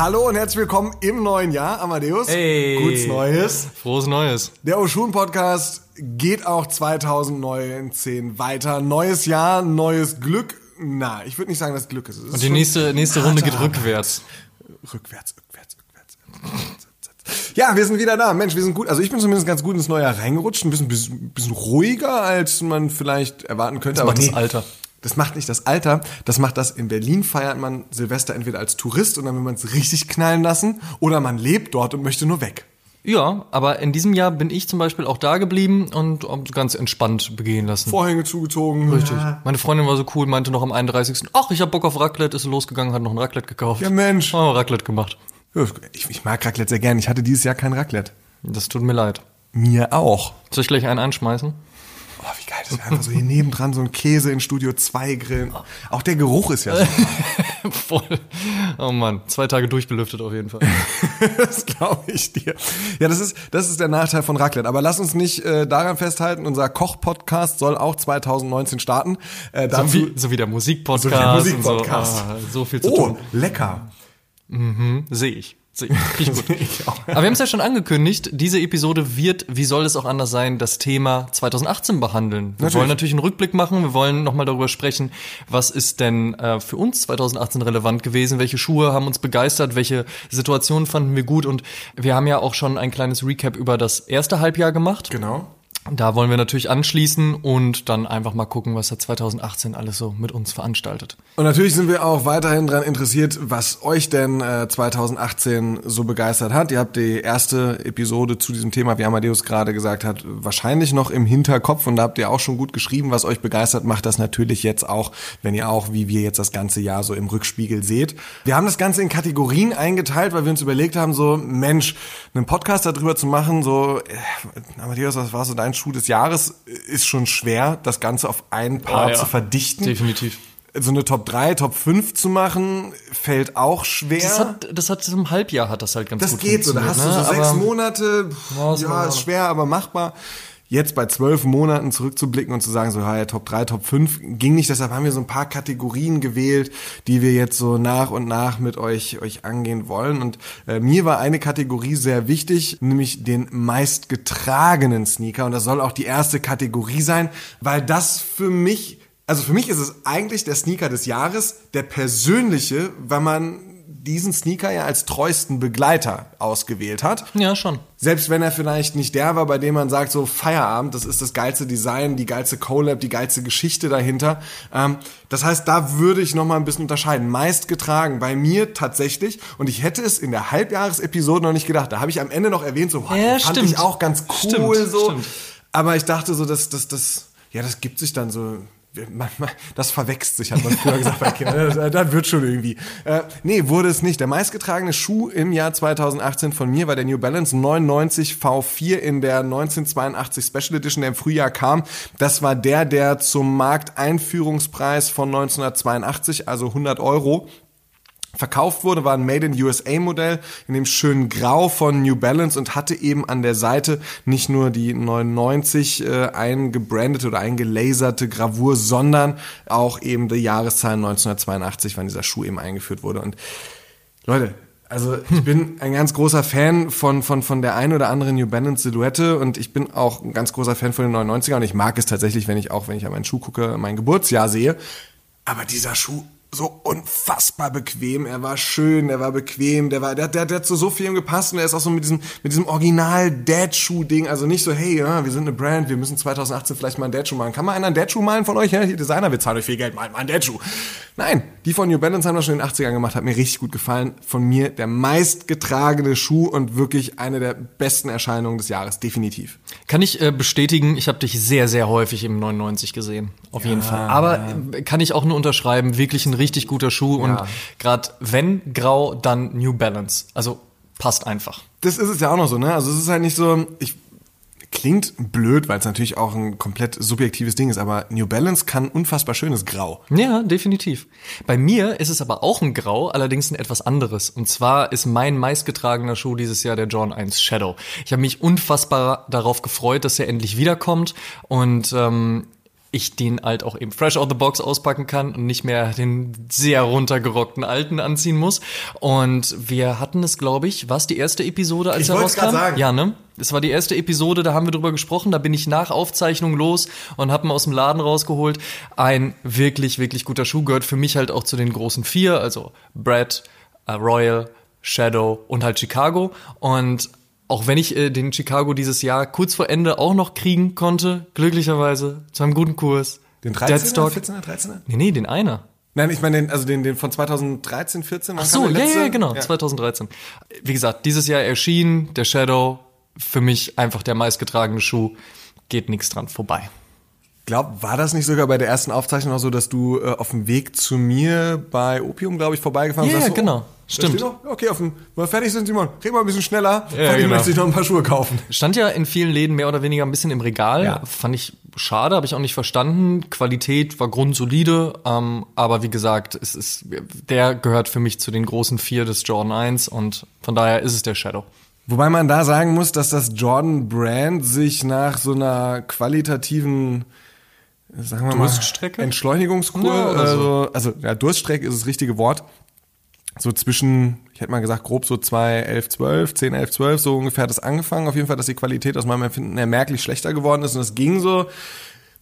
Hallo und herzlich willkommen im neuen Jahr, Amadeus. Hey. Gutes Neues. Frohes Neues. Der Oshun Podcast geht auch 2019 weiter. Neues Jahr, neues Glück. Na, ich würde nicht sagen, dass Glück ist. Ist Und die nächste, nächste Runde geht rückwärts. Rückwärts, rückwärts, rückwärts. Ja, wir sind wieder da. Mensch, wir sind gut. Also ich bin zumindest ganz gut ins neue Jahr reingerutscht. Ein bisschen, bisschen, bisschen ruhiger, als man vielleicht erwarten könnte. Das macht das Alter. Das macht nicht das Alter. Das macht das, in Berlin feiert man Silvester entweder als Tourist und dann will man es richtig knallen lassen oder man lebt dort und möchte nur weg. Ja, aber in diesem Jahr bin ich zum Beispiel auch da geblieben und ganz entspannt begehen lassen. Vorhänge zugezogen. Richtig. Meine Freundin war so cool, meinte noch am 31. Ach, ich hab Bock auf Raclette, ist losgegangen, hat noch ein Raclette gekauft. Ja, Mensch. Haben wir Raclette gemacht. Ja, Ich, ich mag Raclette sehr gern. Ich hatte dieses Jahr kein Raclette. Das tut mir leid. Mir auch. Soll ich gleich einen einschmeißen? Oh, wie geil, das wäre einfach so hier nebendran so ein Käse in Studio 2 grillen. Auch der Geruch ist ja so. Voll. Oh Mann, zwei Tage durchgelüftet auf jeden Fall. das glaube ich dir. Ja, das ist, das ist der Nachteil von Raclette. Aber lass uns nicht äh, daran festhalten, unser Koch-Podcast soll auch 2019 starten. Äh, So dazu, wie, so wie der Musikpodcast. So wie der Musikpodcast. So, ah, so viel zu oh, tun. lecker. Sehe ich. Sehe ich. Riech gut. Aber wir haben es ja schon angekündigt, diese Episode wird, wie soll es auch anders sein, das Thema 2018 behandeln. Wir Natürlich. wollen natürlich einen Rückblick machen, wir wollen nochmal darüber sprechen, was ist denn äh, für uns 2018 relevant gewesen, welche Schuhe haben uns begeistert, welche Situationen fanden wir gut und wir haben ja auch schon ein kleines Recap über das erste Halbjahr gemacht. Genau. Da wollen wir natürlich anschließen und dann einfach mal gucken, was er 2018 alles so mit uns veranstaltet. Und natürlich sind wir auch weiterhin daran interessiert, was euch denn äh, 2018 so begeistert hat. Ihr habt die erste Episode zu diesem Thema, wie Amadeus gerade gesagt hat, wahrscheinlich noch im Hinterkopf und da habt ihr auch schon gut geschrieben, was euch begeistert. Macht das natürlich jetzt auch, wenn ihr auch, wie wir jetzt das ganze Jahr so im Rückspiegel seht. Wir haben das Ganze in Kategorien eingeteilt, weil wir uns überlegt haben, so Mensch, einen Podcast darüber zu machen, so äh, Amadeus, was war so dein Schuh des Jahres, ist schon schwer, das Ganze auf ein Paar Ah, ja. zu verdichten Definitiv. so eine Top 3, Top 5 zu machen, fällt auch schwer. Das hat, das hat zum Halbjahr hat das halt ganz Das gut geht so, da hast du so ne? sechs Monate, Ja, ist schwer, aber machbar. Jetzt bei zwölf Monaten zurückzublicken und zu sagen, so, ja, Top 3, Top 5, ging nicht. Deshalb haben wir so ein paar Kategorien gewählt, die wir jetzt so nach und nach mit euch, euch angehen wollen. Und äh, mir war eine Kategorie sehr wichtig, nämlich den meistgetragenen Sneaker. Und das soll auch die erste Kategorie sein, weil das für mich also für mich ist es eigentlich der Sneaker des Jahres, der persönliche, weil man diesen Sneaker ja als treuesten Begleiter ausgewählt hat. Ja, schon. Selbst wenn er vielleicht nicht der war, bei dem man sagt, so Feierabend, das ist das geilste Design, die geilste Collab, die geilste Geschichte dahinter. Ähm, das heißt, da würde ich nochmal ein bisschen unterscheiden. Meist getragen bei mir tatsächlich. Und ich hätte es in der Halbjahresepisode noch nicht gedacht. Da habe ich am Ende noch erwähnt, so, wow, Ja, fand stimmt. ich auch ganz cool Stimmt, so. stimmt. Aber ich dachte so, dass das, das, ja, das gibt sich dann so. Das verwechselt sich, hat man früher gesagt bei Kindern. Das, das wird schon irgendwie. Äh, nee, wurde es nicht. Der meistgetragene Schuh im Jahr 2018 von mir war der New Balance 99 V4 in der 1982 Special Edition, der im Frühjahr kam. Das war der, der zum Markteinführungspreis von 1982, also 100 Euro, verkauft wurde, war ein Made in USA Modell in dem schönen Grau von New Balance und hatte eben an der Seite nicht nur die 99 äh, eingebrandete oder eingelaserte Gravur, sondern auch eben die Jahreszahl 1982, wann dieser Schuh eben eingeführt wurde. Und Leute, also ich bin ein ganz großer Fan von, von, von der ein oder anderen New Balance Silhouette und ich bin auch ein ganz großer Fan von den 99er und ich mag es tatsächlich, wenn ich auch, wenn ich an meinen Schuh gucke, mein Geburtsjahr sehe. Aber dieser Schuh so unfassbar bequem. Er war schön, er war bequem, der war, der, der, der hat zu so vielem gepasst und er ist auch so mit diesem, mit diesem Original Dad-Schuh-Ding. Also nicht so, hey, ja, wir sind eine Brand, wir müssen 2018 vielleicht mal einen Dad-Schuh malen. Kann mal einer einen Dad-Schuh malen von euch? Ja, hier Designer, wir zahlen euch viel Geld, mal mal einen Dad-Schuh. Nein, die von New Balance haben das schon in den 80ern gemacht, hat mir richtig gut gefallen. Von mir der meistgetragene Schuh und wirklich eine der besten Erscheinungen des Jahres, definitiv. Kann ich äh, bestätigen, ich habe dich sehr, sehr häufig im 99 gesehen. Auf jeden Fall. Aber äh, kann ich auch nur unterschreiben, wirklich ein richtig guter Schuh. Und gerade wenn grau, dann New Balance. Also passt einfach. Das ist es ja auch noch so, ne? Also es ist halt nicht so, ich klingt blöd, weil es natürlich auch ein komplett subjektives Ding ist, aber New Balance kann unfassbar schönes Grau. Ja, definitiv. Bei mir ist es aber auch ein Grau, allerdings ein etwas anderes. Und zwar ist mein meistgetragener Schuh dieses Jahr der John 1 Shadow. Ich habe mich unfassbar darauf gefreut, dass er endlich wiederkommt und ähm, ich den halt auch eben fresh out the box auspacken kann und nicht mehr den sehr runtergerockten alten anziehen muss. Und wir hatten es, glaube ich, was die erste Episode, als Ich er rauskam? sagen. Ja, ne? Es war die erste Episode, da haben wir drüber gesprochen. Da bin ich nach Aufzeichnung los und habe ihn aus dem Laden rausgeholt. Ein wirklich, wirklich guter Schuh gehört für mich halt auch zu den großen vier, also Brad, äh, Royal, Shadow und halt Chicago. Und auch wenn ich äh, den Chicago dieses Jahr kurz vor Ende auch noch kriegen konnte, glücklicherweise, zu einem guten Kurs. Den 13er, Deadstock. 14er, 13er? Nee, nee, den einer. Nein, ich meine den, also den, den von 2013, 14. wann Ach so, ja, ja, genau, 2013. Wie gesagt, dieses Jahr erschien der Shadow, für mich einfach der meistgetragene Schuh, geht nichts dran vorbei. Glaub, war das nicht sogar bei der ersten Aufzeichnung auch so, dass du äh, auf dem Weg zu mir bei Opium, glaube ich, vorbeigefahren bist? ja, genau. da Stimmt. Okay, auf dem, wenn wir fertig sind, Simon, red mal ein bisschen schneller. Ja, genau. möchte ich noch ein paar Schuhe kaufen. Stand ja in vielen Läden mehr oder weniger ein bisschen im Regal. Ja. Fand ich schade, habe ich auch nicht verstanden. Qualität war grundsolide, ähm, aber wie gesagt, es ist, der gehört für mich zu den großen vier des Jordan 1 und von daher ist es der Shadow. Wobei man da sagen muss, dass das Jordan Brand sich nach so einer qualitativen sagen wir Durststrecke? mal, Entschleunigungskur, Ja, also, also ja, Durststrecke ist das richtige Wort. So zwischen, ich hätte mal gesagt, grob so 2, 11, 12, 10, 11, 12, so ungefähr hat das angefangen. Auf jeden Fall, dass die Qualität aus meinem Empfinden her merklich schlechter geworden ist. Und es ging so,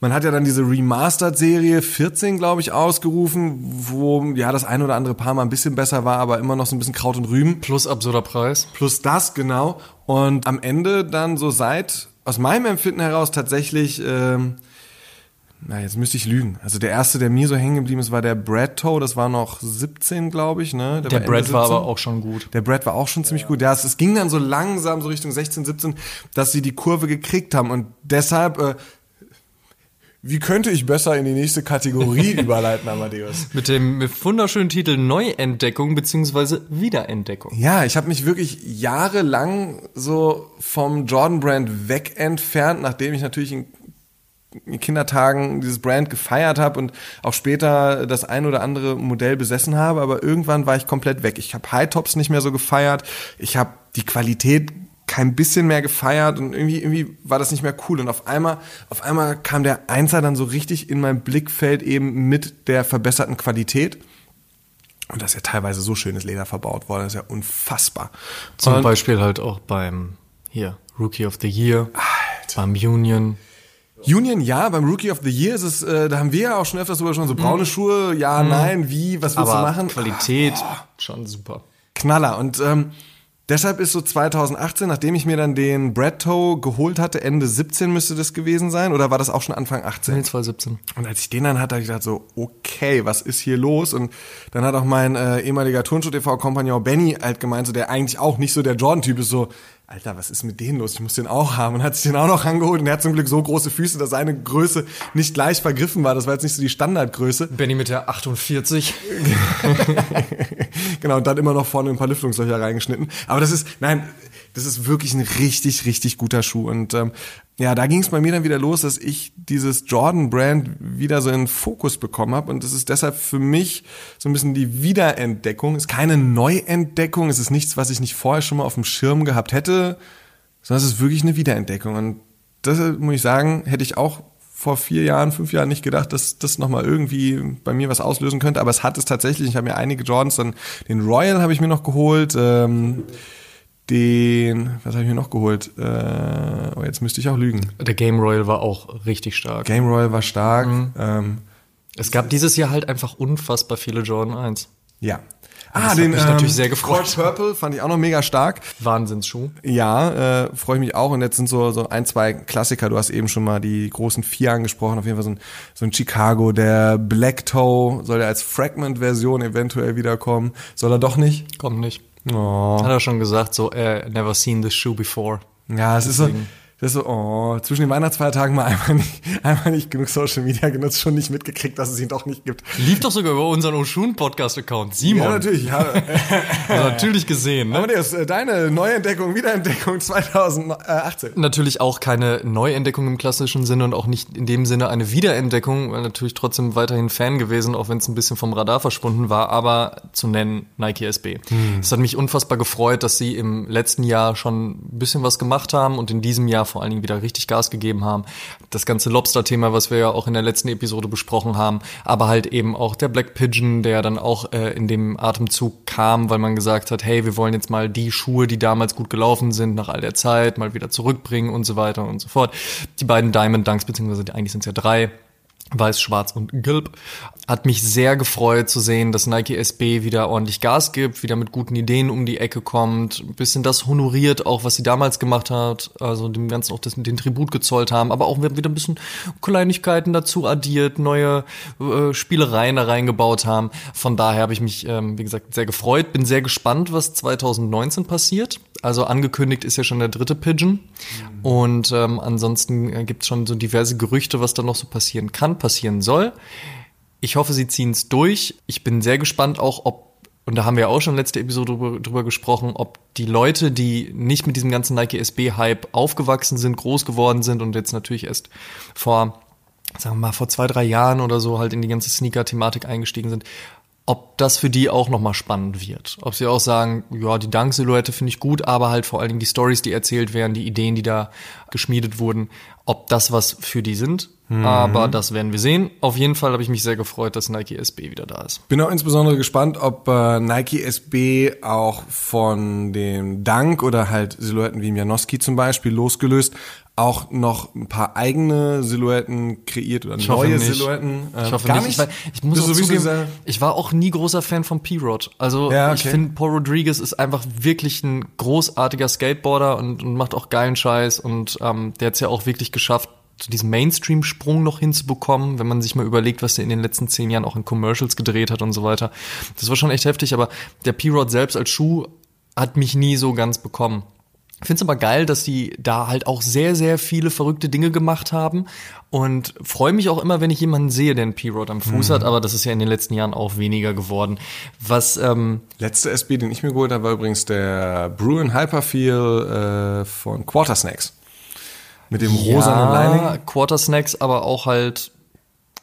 man hat ja dann diese Remastered-Serie 14, glaube ich, ausgerufen, wo ja das ein oder andere Paar mal ein bisschen besser war, aber immer noch so ein bisschen Kraut und Rüben. Plus absurder Preis. Plus das, genau. Und am Ende dann so seit, aus meinem Empfinden heraus tatsächlich, ähm, na, jetzt müsste ich lügen. Also der erste, der mir so hängen geblieben ist, war der Brad Toe. Das war noch 17, glaube ich. Ne? Der Ende Brad war 17. aber auch schon gut. Der Brad war auch schon ziemlich gut. Ja, es, es ging dann so langsam so Richtung 16, 17, dass sie die Kurve gekriegt haben. Und deshalb, äh, wie könnte ich besser in die nächste Kategorie überleiten, Amadeus? Mit dem mit wunderschönen Titel Neuentdeckung beziehungsweise Wiederentdeckung. Ja, ich habe mich wirklich jahrelang so vom Jordan Brand weg entfernt, nachdem ich natürlich in, in Kindertagen dieses Brand gefeiert habe und auch später das ein oder andere Modell besessen habe, aber irgendwann war ich komplett weg. Ich habe High Tops nicht mehr so gefeiert, ich habe die Qualität kein bisschen mehr gefeiert und irgendwie, irgendwie war das nicht mehr cool. Und auf einmal, auf einmal kam der Einser dann so richtig in mein Blickfeld eben mit der verbesserten Qualität. Und da ist ja teilweise so schönes Leder verbaut worden, das ist ja unfassbar. Zum Und- Beispiel halt auch beim hier Rookie of the Year, beim Union. Union, ja, beim Rookie of the Year ist es, äh, da haben wir ja auch schon öfters drüber schon so braune Schuhe, ja, nein, wie, was willst Mhm. Aber du machen? Qualität schon super. Knaller. Und ähm, deshalb ist so 2018, nachdem ich mir dann den Brad Toe geholt hatte, Ende 17 müsste das gewesen sein, oder war das auch schon Anfang 18? Nee, 2017. Und als ich den dann hatte, habe ich gedacht so, okay, was ist hier los? Und dann hat auch mein äh, ehemaliger Turnschuh-TV-Kompagnon Benny halt gemeint, so, der eigentlich auch nicht so der Jordan-Typ ist, so, Alter, was ist mit denen los? Ich muss den auch haben. Und hat sich den auch noch rangeholt. Und er hat zum Glück so große Füße, dass seine Größe nicht gleich vergriffen war. Das war jetzt nicht so die Standardgröße. Benny mit der 48. genau, und dann immer noch vorne ein paar Lüftungslöcher reingeschnitten. Aber das ist, nein, das ist wirklich ein richtig, richtig guter Schuh. Und ähm, ja, da ging es bei mir dann wieder los, dass ich dieses Jordan-Brand wieder so in Fokus bekommen habe. Und das ist deshalb für mich so ein bisschen die Wiederentdeckung. Ist keine Neuentdeckung, es ist nichts, was ich nicht vorher schon mal auf dem Schirm gehabt hätte, sondern es ist wirklich eine Wiederentdeckung. Und das äh, muss ich sagen, hätte ich auch vor vier Jahren, fünf Jahren nicht gedacht, dass das nochmal irgendwie bei mir was auslösen könnte, aber es hat es tatsächlich. Ich habe mir einige Jordans, dann den Royal habe ich mir noch geholt, ähm, den, was habe ich mir noch geholt? Äh, oh, jetzt müsste ich auch lügen. Der Game Royal war auch richtig stark. Game Royal war stark. Ähm, Es gab dieses Jahr halt einfach unfassbar viele Jordan 1. Ja. Ah, den mich natürlich sehr gefreut. Cold Purple fand ich auch noch mega stark. Wahnsinnsschuh. Ja, äh, freue ich mich auch. Und jetzt sind so, so ein, zwei Klassiker. Du hast eben schon mal die großen vier angesprochen. Auf jeden Fall so ein, so ein Chicago. Der Black Toe soll ja als Fragment-Version eventuell wiederkommen. Soll er doch nicht? Kommt nicht. Oh. Hat er schon gesagt, so, äh, never seen this shoe before. Ja, es ist so, Deswegen. Das so, oh, zwischen den Weihnachtsfeiertagen mal einmal nicht, einmal nicht genug Social Media genutzt, schon nicht mitgekriegt, dass es ihn doch nicht gibt. Lief doch sogar über unseren Oshun-Podcast-Account. Simon. Ja, natürlich. Ja. Also natürlich gesehen, ne? Amadeus, äh, deine Neuentdeckung, Wiederentdeckung 2018. Natürlich auch keine Neuentdeckung im klassischen Sinne und auch nicht in dem Sinne eine Wiederentdeckung, weil natürlich trotzdem weiterhin Fan gewesen, auch wenn es ein bisschen vom Radar verschwunden war, aber zu nennen Nike SB. Es hat mich unfassbar gefreut, dass sie im letzten Jahr schon ein bisschen was gemacht haben und in diesem Jahr vor allen Dingen wieder richtig Gas gegeben haben. Das ganze Lobster-Thema, was wir ja auch in der letzten Episode besprochen haben, aber halt eben auch der Black Pigeon, der dann auch äh, in dem Atemzug kam, weil man gesagt hat, hey, wir wollen jetzt mal die Schuhe, die damals gut gelaufen sind, nach all der Zeit mal wieder zurückbringen und so weiter und so fort. Die beiden Diamond Dunks, beziehungsweise eigentlich sind es ja drei, Weiß, Schwarz und Gelb. Hat mich sehr gefreut zu sehen, dass Nike SB wieder ordentlich Gas gibt, wieder mit guten Ideen um die Ecke kommt, ein bisschen das honoriert, auch was sie damals gemacht hat, also dem Ganzen auch das, den Tribut gezollt haben, aber auch wieder ein bisschen Kleinigkeiten dazu addiert, neue äh, Spielereien da reingebaut haben. Von daher habe ich mich, ähm, wie gesagt, sehr gefreut, bin sehr gespannt, was 2019 passiert. Also angekündigt ist ja schon der dritte Pigeon. Und ähm, ansonsten äh, gibt es schon so diverse Gerüchte, was da noch so passieren kann, passieren soll. Ich hoffe, sie ziehen es durch. Ich bin sehr gespannt auch, ob, und da haben wir auch schon letzte Episode drüber, drüber gesprochen, ob die Leute, die nicht mit diesem ganzen Nike SB-Hype aufgewachsen sind, groß geworden sind und jetzt natürlich erst vor, sagen wir mal, vor zwei, drei Jahren oder so halt in die ganze Sneaker-Thematik eingestiegen sind, ob das für die auch nochmal spannend wird. Ob sie auch sagen, ja, die Dunk-Silhouette finde ich gut, aber halt vor allen Dingen die Stories, die erzählt werden, die Ideen, die da geschmiedet wurden, ob das was für die sind. Aber das werden wir sehen. Auf jeden Fall habe ich mich sehr gefreut, dass Nike SB wieder da ist. Bin auch insbesondere gespannt, ob äh, Nike SB auch von dem Dank oder halt Silhouetten wie Mianowski zum Beispiel losgelöst auch noch ein paar eigene Silhouetten kreiert oder Ich neue nicht. Silhouetten. Äh, Ich hoffe gar nicht. Ich, weil, ich muss auch zugeben, sehr- ich war auch nie großer Fan von P-Rod. Also Ja, ich okay. finde, Paul Rodriguez ist einfach wirklich ein großartiger Skateboarder und, und macht auch geilen Scheiß. Und ähm, der hat es ja auch wirklich geschafft, so diesen Mainstream-Sprung noch hinzubekommen, wenn man sich mal überlegt, was er in den letzten zehn Jahren auch in Commercials gedreht hat und so weiter. Das war schon echt heftig, aber der P-Rod selbst als Schuh hat mich nie so ganz bekommen. Ich finde es aber geil, dass die da halt auch sehr, sehr viele verrückte Dinge gemacht haben und freue mich auch immer, wenn ich jemanden sehe, der einen P-Rod am Fuß hat, aber das ist ja in den letzten Jahren auch weniger geworden. Was, ähm, Letzte SB, den ich mir geholt habe, war übrigens der Bruin Hyperfeel äh, von Quarter Snacks. Mit dem rosanen Lining. Quarter Snacks, aber auch halt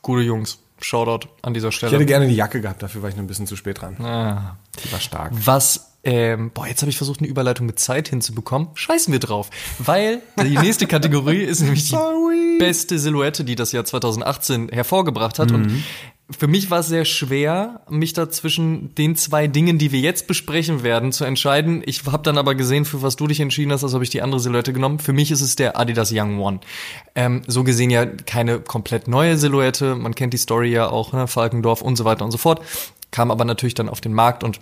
gute Jungs. Shoutout an dieser Ich hätte Stelle. gerne die Jacke gehabt, dafür war ich noch ein bisschen zu spät dran. Ah. Die war stark. Was, ähm, boah, jetzt habe ich versucht, eine Überleitung mit Zeit hinzubekommen. Scheißen wir drauf. Weil die nächste Kategorie ist nämlich die Sorry. beste Silhouette, die das Jahr 2018 hervorgebracht hat. Und für mich war es sehr schwer, mich da zwischen den zwei Dingen, die wir jetzt besprechen werden, zu entscheiden. Ich habe dann aber gesehen, für was du dich entschieden hast, also habe ich die andere Silhouette genommen. Für mich ist es der Adidas Young One. Ähm, so gesehen ja keine komplett neue Silhouette. Man kennt die Story ja auch, ne? Falkendorf und so weiter und so fort. Kam aber natürlich dann auf den Markt und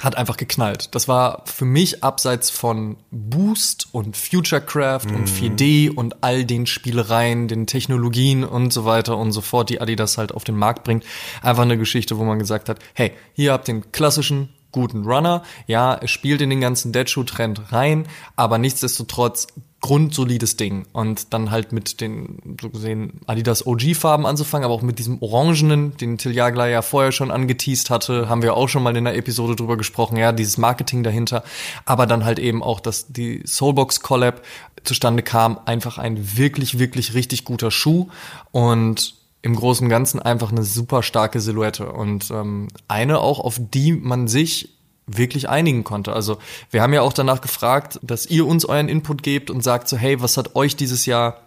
hat einfach geknallt. Das war für mich abseits von Boost und Futurecraft und 4D und all den Spielereien, den Technologien und so weiter und so fort, die Adidas halt auf den Markt bringt, einfach eine Geschichte, wo man gesagt hat, hey, hier habt ihr den klassischen guten Runner. Ja, es spielt in den ganzen Deadshoe-Trend rein, aber nichtsdestotrotz grundsolides Ding. Und dann halt mit den, so gesehen, Adidas OG-Farben anzufangen, aber auch mit diesem Orangenen, den Till Jagler ja vorher schon angeteased hatte, haben wir auch schon mal in der Episode drüber gesprochen, ja, dieses Marketing dahinter. Aber dann halt eben auch, dass die Soulbox Collab zustande kam, einfach ein wirklich, wirklich richtig guter Schuh und im Großen und Ganzen einfach eine super starke Silhouette und ähm, eine auch, auf die man sich wirklich einigen konnte. Also wir haben ja auch danach gefragt, dass ihr uns euren Input gebt und sagt so, hey, was hat euch dieses Jahr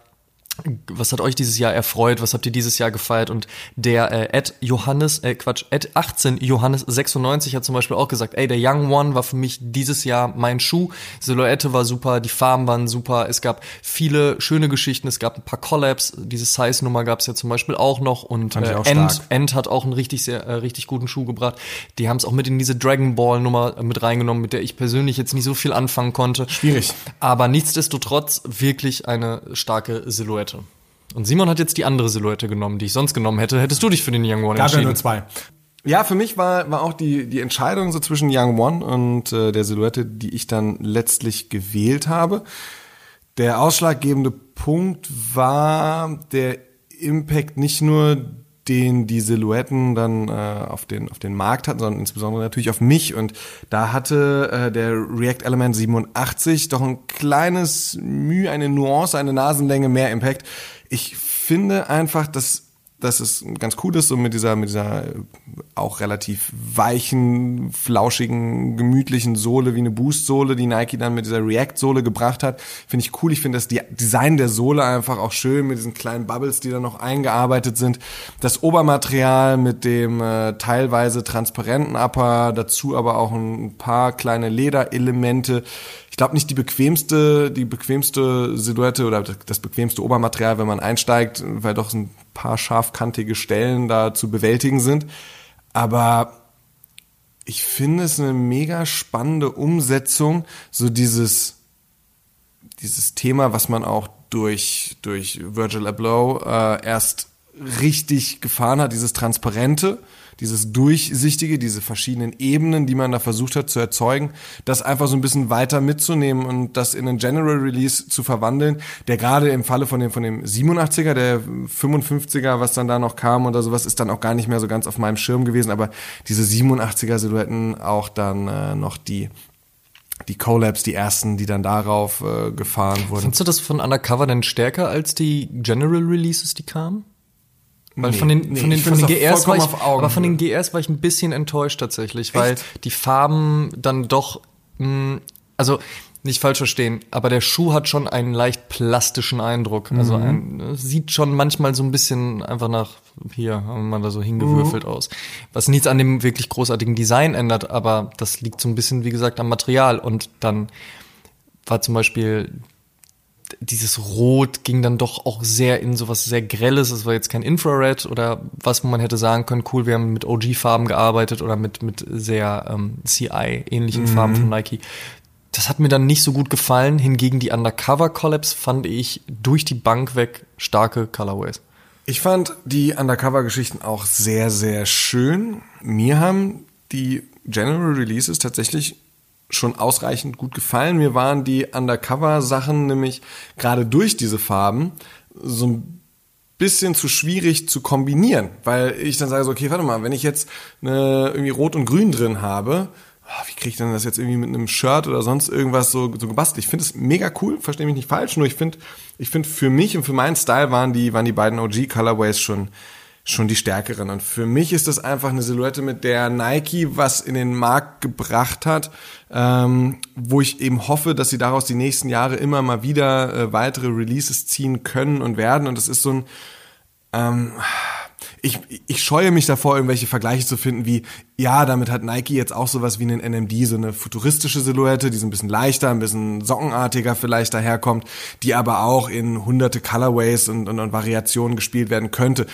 was hat euch dieses Jahr erfreut? Was habt ihr dieses Jahr gefeiert? Und der äh, Ed Johannes, äh, Quatsch, Ed 18 Johannes 96 hat zum Beispiel auch gesagt, ey, der Young One war für mich dieses Jahr mein Schuh. Silhouette war super, die Farben waren super. Es gab viele schöne Geschichten. Es gab ein paar Collabs. Diese Size-Nummer gab es ja zum Beispiel auch noch. Und äh, auch End. End hat auch einen richtig sehr, äh, richtig guten Schuh gebracht. Die haben es auch mit in diese Dragon Ball Nummer äh, mit reingenommen, mit der ich persönlich jetzt nicht so viel anfangen konnte. Schwierig. Aber nichtsdestotrotz wirklich eine starke Silhouette. Und Simon hat jetzt die andere Silhouette genommen, die ich sonst genommen hätte. Hättest du dich für den Young One Gab ja entschieden? nur zwei. Ja, für mich war, war auch die, die Entscheidung so zwischen Young One und äh, der Silhouette, die ich dann letztlich gewählt habe. Der ausschlaggebende Punkt war der Impact nicht nur den die Silhouetten dann äh, auf den auf den Markt hatten, sondern insbesondere natürlich auf mich und da hatte äh, der React Element 87 doch ein kleines Mühe, eine Nuance, eine Nasenlänge mehr Impact. Ich finde einfach, dass dass es ganz cool ist, so mit dieser, mit dieser äh, auch relativ weichen, flauschigen, gemütlichen Sohle wie eine Boost-Sohle, die Nike dann mit dieser React-Sohle gebracht hat. Finde ich cool. Ich finde das Design der Sohle einfach auch schön mit diesen kleinen Bubbles, die da noch eingearbeitet sind. Das Obermaterial mit dem äh, teilweise transparenten Upper, dazu aber auch ein paar kleine Lederelemente. Ich glaube nicht die bequemste, die bequemste Silhouette oder das bequemste Obermaterial, wenn man einsteigt, weil doch ein paar scharfkantige Stellen da zu bewältigen sind. Aber ich finde es eine mega spannende Umsetzung, so dieses, dieses Thema, was man auch durch, durch Virgil Abloh äh, erst richtig gefahren hat, dieses Transparente, dieses Durchsichtige, diese verschiedenen Ebenen, die man da versucht hat zu erzeugen, das einfach so ein bisschen weiter mitzunehmen und das in einen General Release zu verwandeln, der gerade im Falle von dem, von dem 87er, der 55er, was dann da noch kam oder sowas, ist dann auch gar nicht mehr so ganz auf meinem Schirm gewesen, aber diese 87er Silhouetten auch dann äh, noch die die Collabs, die ersten, die dann darauf äh, gefahren wurden. Findest du das von Undercover denn stärker als die General Releases, die kamen? Weil Nee, von den, nee, von den, von den GRs war ich, aber von den GRs war ich ein bisschen enttäuscht tatsächlich, weil Echt? die Farben dann doch, mh, also nicht falsch verstehen, aber der Schuh hat schon einen leicht plastischen Eindruck. Also Mhm. ein, sieht schon manchmal so ein bisschen einfach nach hier haben wir da so hingewürfelt Mhm. aus. Was nichts an dem wirklich großartigen Design ändert, aber das liegt so ein bisschen, wie gesagt, am Material. Und dann war zum Beispiel dieses Rot ging dann doch auch sehr in sowas sehr Grelles. Es war jetzt kein Infrared oder was, wo man hätte sagen können, cool, wir haben mit OG-Farben gearbeitet oder mit, mit sehr ähm, CI-ähnlichen Farben von Nike. Das hat mir dann nicht so gut gefallen. Hingegen die Undercover-Collabs fand ich durch die Bank weg starke Colorways. Ich fand die Undercover-Geschichten auch sehr, sehr schön. Mir haben die General Releases tatsächlich schon ausreichend gut gefallen. Mir waren die Undercover-Sachen nämlich gerade durch diese Farben so ein bisschen zu schwierig zu kombinieren, weil ich dann sage so, okay, warte mal, wenn ich jetzt eine, irgendwie Rot und Grün drin habe, ah, wie kriege ich denn das jetzt irgendwie mit einem Shirt oder sonst irgendwas so, so gebastelt? Ich finde es mega cool, verstehe mich nicht falsch, nur ich finde, ich finde für mich und für meinen Style waren die, waren die beiden OG Colorways schon, schon die stärkeren. Und für mich ist das einfach eine Silhouette, mit der Nike was in den Markt gebracht hat, ähm, wo ich eben hoffe, dass sie daraus die nächsten Jahre immer mal wieder äh, weitere Releases ziehen können und werden. Und das ist so ein, ähm, ich, ich scheue mich davor, irgendwelche Vergleiche zu finden, wie, ja, damit hat Nike jetzt auch sowas wie einen NMD, so eine futuristische Silhouette, die so ein bisschen leichter, ein bisschen sockenartiger vielleicht daherkommt, die aber auch in hunderte Colorways und, und, und Variationen gespielt werden könnte.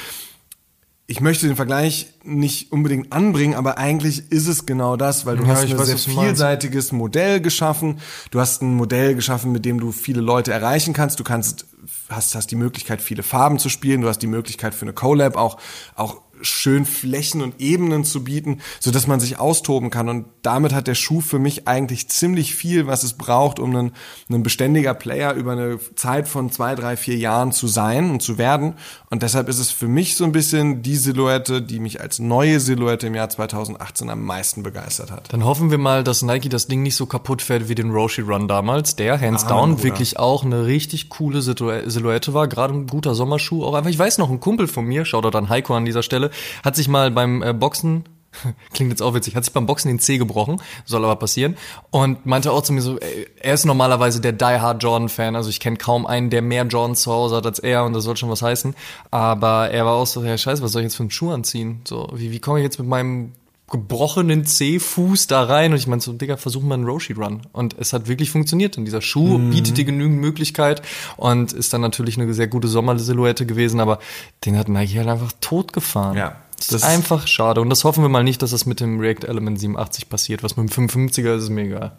Ich möchte den Vergleich nicht unbedingt anbringen, aber eigentlich ist es genau das, weil du Ja, hast ein weiß, sehr vielseitiges Modell geschaffen. Du hast ein Modell geschaffen, mit dem du viele Leute erreichen kannst. Du kannst hast hast die Möglichkeit viele Farben zu spielen. Du hast die Möglichkeit für eine Collab auch auch schön Flächen und Ebenen zu bieten, so dass man sich austoben kann. Und damit hat der Schuh für mich eigentlich ziemlich viel, was es braucht, um ein, ein beständiger Player über eine Zeit von zwei, drei, vier Jahren zu sein und zu werden. Und deshalb ist es für mich so ein bisschen die Silhouette, die mich als neue Silhouette im Jahr 2018 am meisten begeistert hat. Dann hoffen wir mal, dass Nike das Ding nicht so kaputt fährt wie den Roshi Run damals, der hands Amen, down wirklich auch eine richtig coole Silhouette war, gerade ein guter Sommerschuh auch einfach. Ich weiß noch, ein Kumpel von mir, Shoutout an Heiko an dieser Stelle, hat sich mal beim äh, Boxen klingt jetzt auch witzig, hat sich beim Boxen den Zeh gebrochen, soll aber passieren. Und meinte auch zu mir so, ey, er ist normalerweise der Die Hard Jordan-Fan, also ich kenne kaum einen, der mehr Jordan zu Hause hat als er und das soll schon was heißen. Aber er war auch so, ja scheiße, was soll ich jetzt für einen Schuh anziehen? So, wie, wie komme ich jetzt mit meinem gebrochenen C-Fuß da rein und ich meine so, Digga, versuch mal einen Roshi Run. Und es hat wirklich funktioniert. Und dieser Schuh mhm. bietet dir genügend Möglichkeit und ist dann natürlich eine sehr gute Sommersilhouette gewesen, aber den hat Nike halt einfach tot gefahren. Ja. Das ist einfach schade. Und das hoffen wir mal nicht, dass das mit dem React Element 87 passiert. Was mit dem 55er ist, ist mir egal.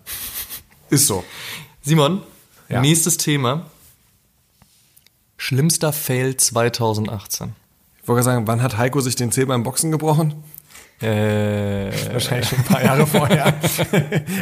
Ist so. Simon, ja. nächstes Thema. Schlimmster Fail 2018. Ich wollte sagen, wann hat Heiko sich den Zeh beim Boxen gebrochen? Äh, Wahrscheinlich schon ein paar Jahre vorher.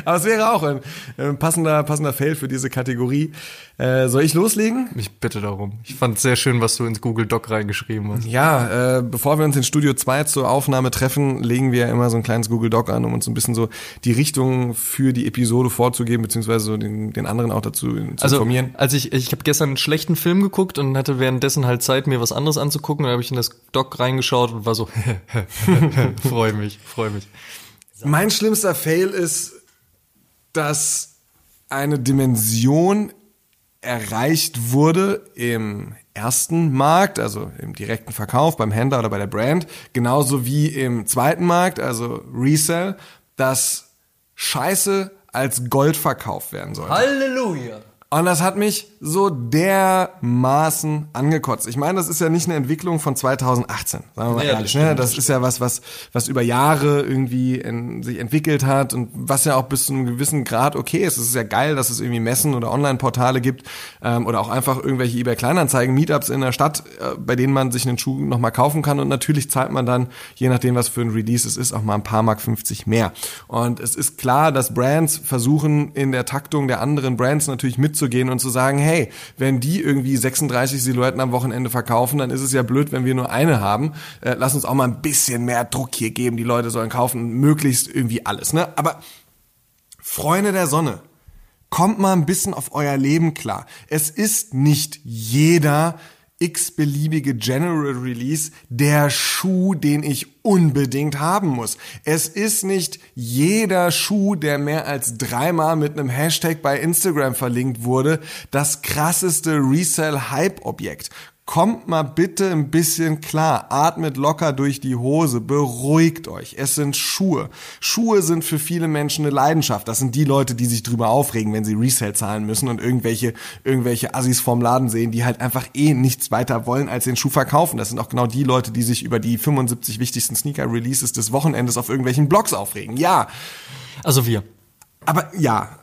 Aber es wäre auch ein, ein, passender, passender Fail für diese Kategorie. Äh, soll ich loslegen? Ich bitte darum. Ich fand es sehr schön, was du ins Google Doc reingeschrieben hast. Ja, äh, bevor wir uns in Studio 2 zur Aufnahme treffen, legen wir immer so ein kleines Google Doc an, um uns ein bisschen so die Richtung für die Episode vorzugeben, beziehungsweise so den, den anderen auch dazu zu also, informieren. Also ich, ich habe gestern einen schlechten Film geguckt und hatte währenddessen halt Zeit, mir was anderes anzugucken. Und dann habe ich in das Doc reingeschaut und war so, freue mich, freue mich. Mein schlimmster Fail ist, dass eine Dimension erreicht wurde im ersten Markt, also im direkten Verkauf beim Händler oder bei der Brand, genauso wie im zweiten Markt, also Resell, dass Scheiße als Gold verkauft werden soll. Halleluja! Und das hat mich so dermaßen angekotzt. Ich meine, das ist ja nicht eine Entwicklung von 2018, sagen wir mal ja, ehrlich. Das, ne? das ist ja was, was, was über Jahre irgendwie in, sich entwickelt hat und was ja auch bis zu einem gewissen Grad okay ist. Es ist ja geil, dass es irgendwie Messen oder Online-Portale gibt ähm, oder auch einfach irgendwelche eBay Kleinanzeigen, Meetups in der Stadt, äh, bei denen man sich einen Schuh nochmal kaufen kann. Und natürlich zahlt man dann, je nachdem, was für ein Release es ist, auch mal ein paar Mark 50 mehr. Und es ist klar, dass Brands versuchen, in der Taktung der anderen Brands natürlich mitzugehen gehen und zu sagen, hey, wenn die irgendwie 36 Silhouetten am Wochenende verkaufen, dann ist es ja blöd, wenn wir nur eine haben. Äh, lass uns auch mal ein bisschen mehr Druck hier geben. Die Leute sollen kaufen, möglichst irgendwie alles. Ne? Aber Freunde der Sonne, kommt mal ein bisschen auf euer Leben klar. Es ist nicht jeder x-beliebige General Release der Schuh, den ich unbedingt haben muss. Es ist nicht jeder Schuh, der mehr als dreimal mit einem Hashtag bei Instagram verlinkt wurde, das krasseste Resell-Hype-Objekt. Kommt mal bitte ein bisschen klar, atmet locker durch die Hose, beruhigt euch. Es sind Schuhe. Schuhe sind für viele Menschen eine Leidenschaft. Das sind die Leute, die sich drüber aufregen, wenn sie Resale zahlen müssen und irgendwelche, irgendwelche Assis vorm Laden sehen, die halt einfach eh nichts weiter wollen, als den Schuh verkaufen. Das sind auch genau die Leute, die sich über die 75 wichtigsten Sneaker-Releases des Wochenendes auf irgendwelchen Blogs aufregen. Ja. Also wir. Aber ja.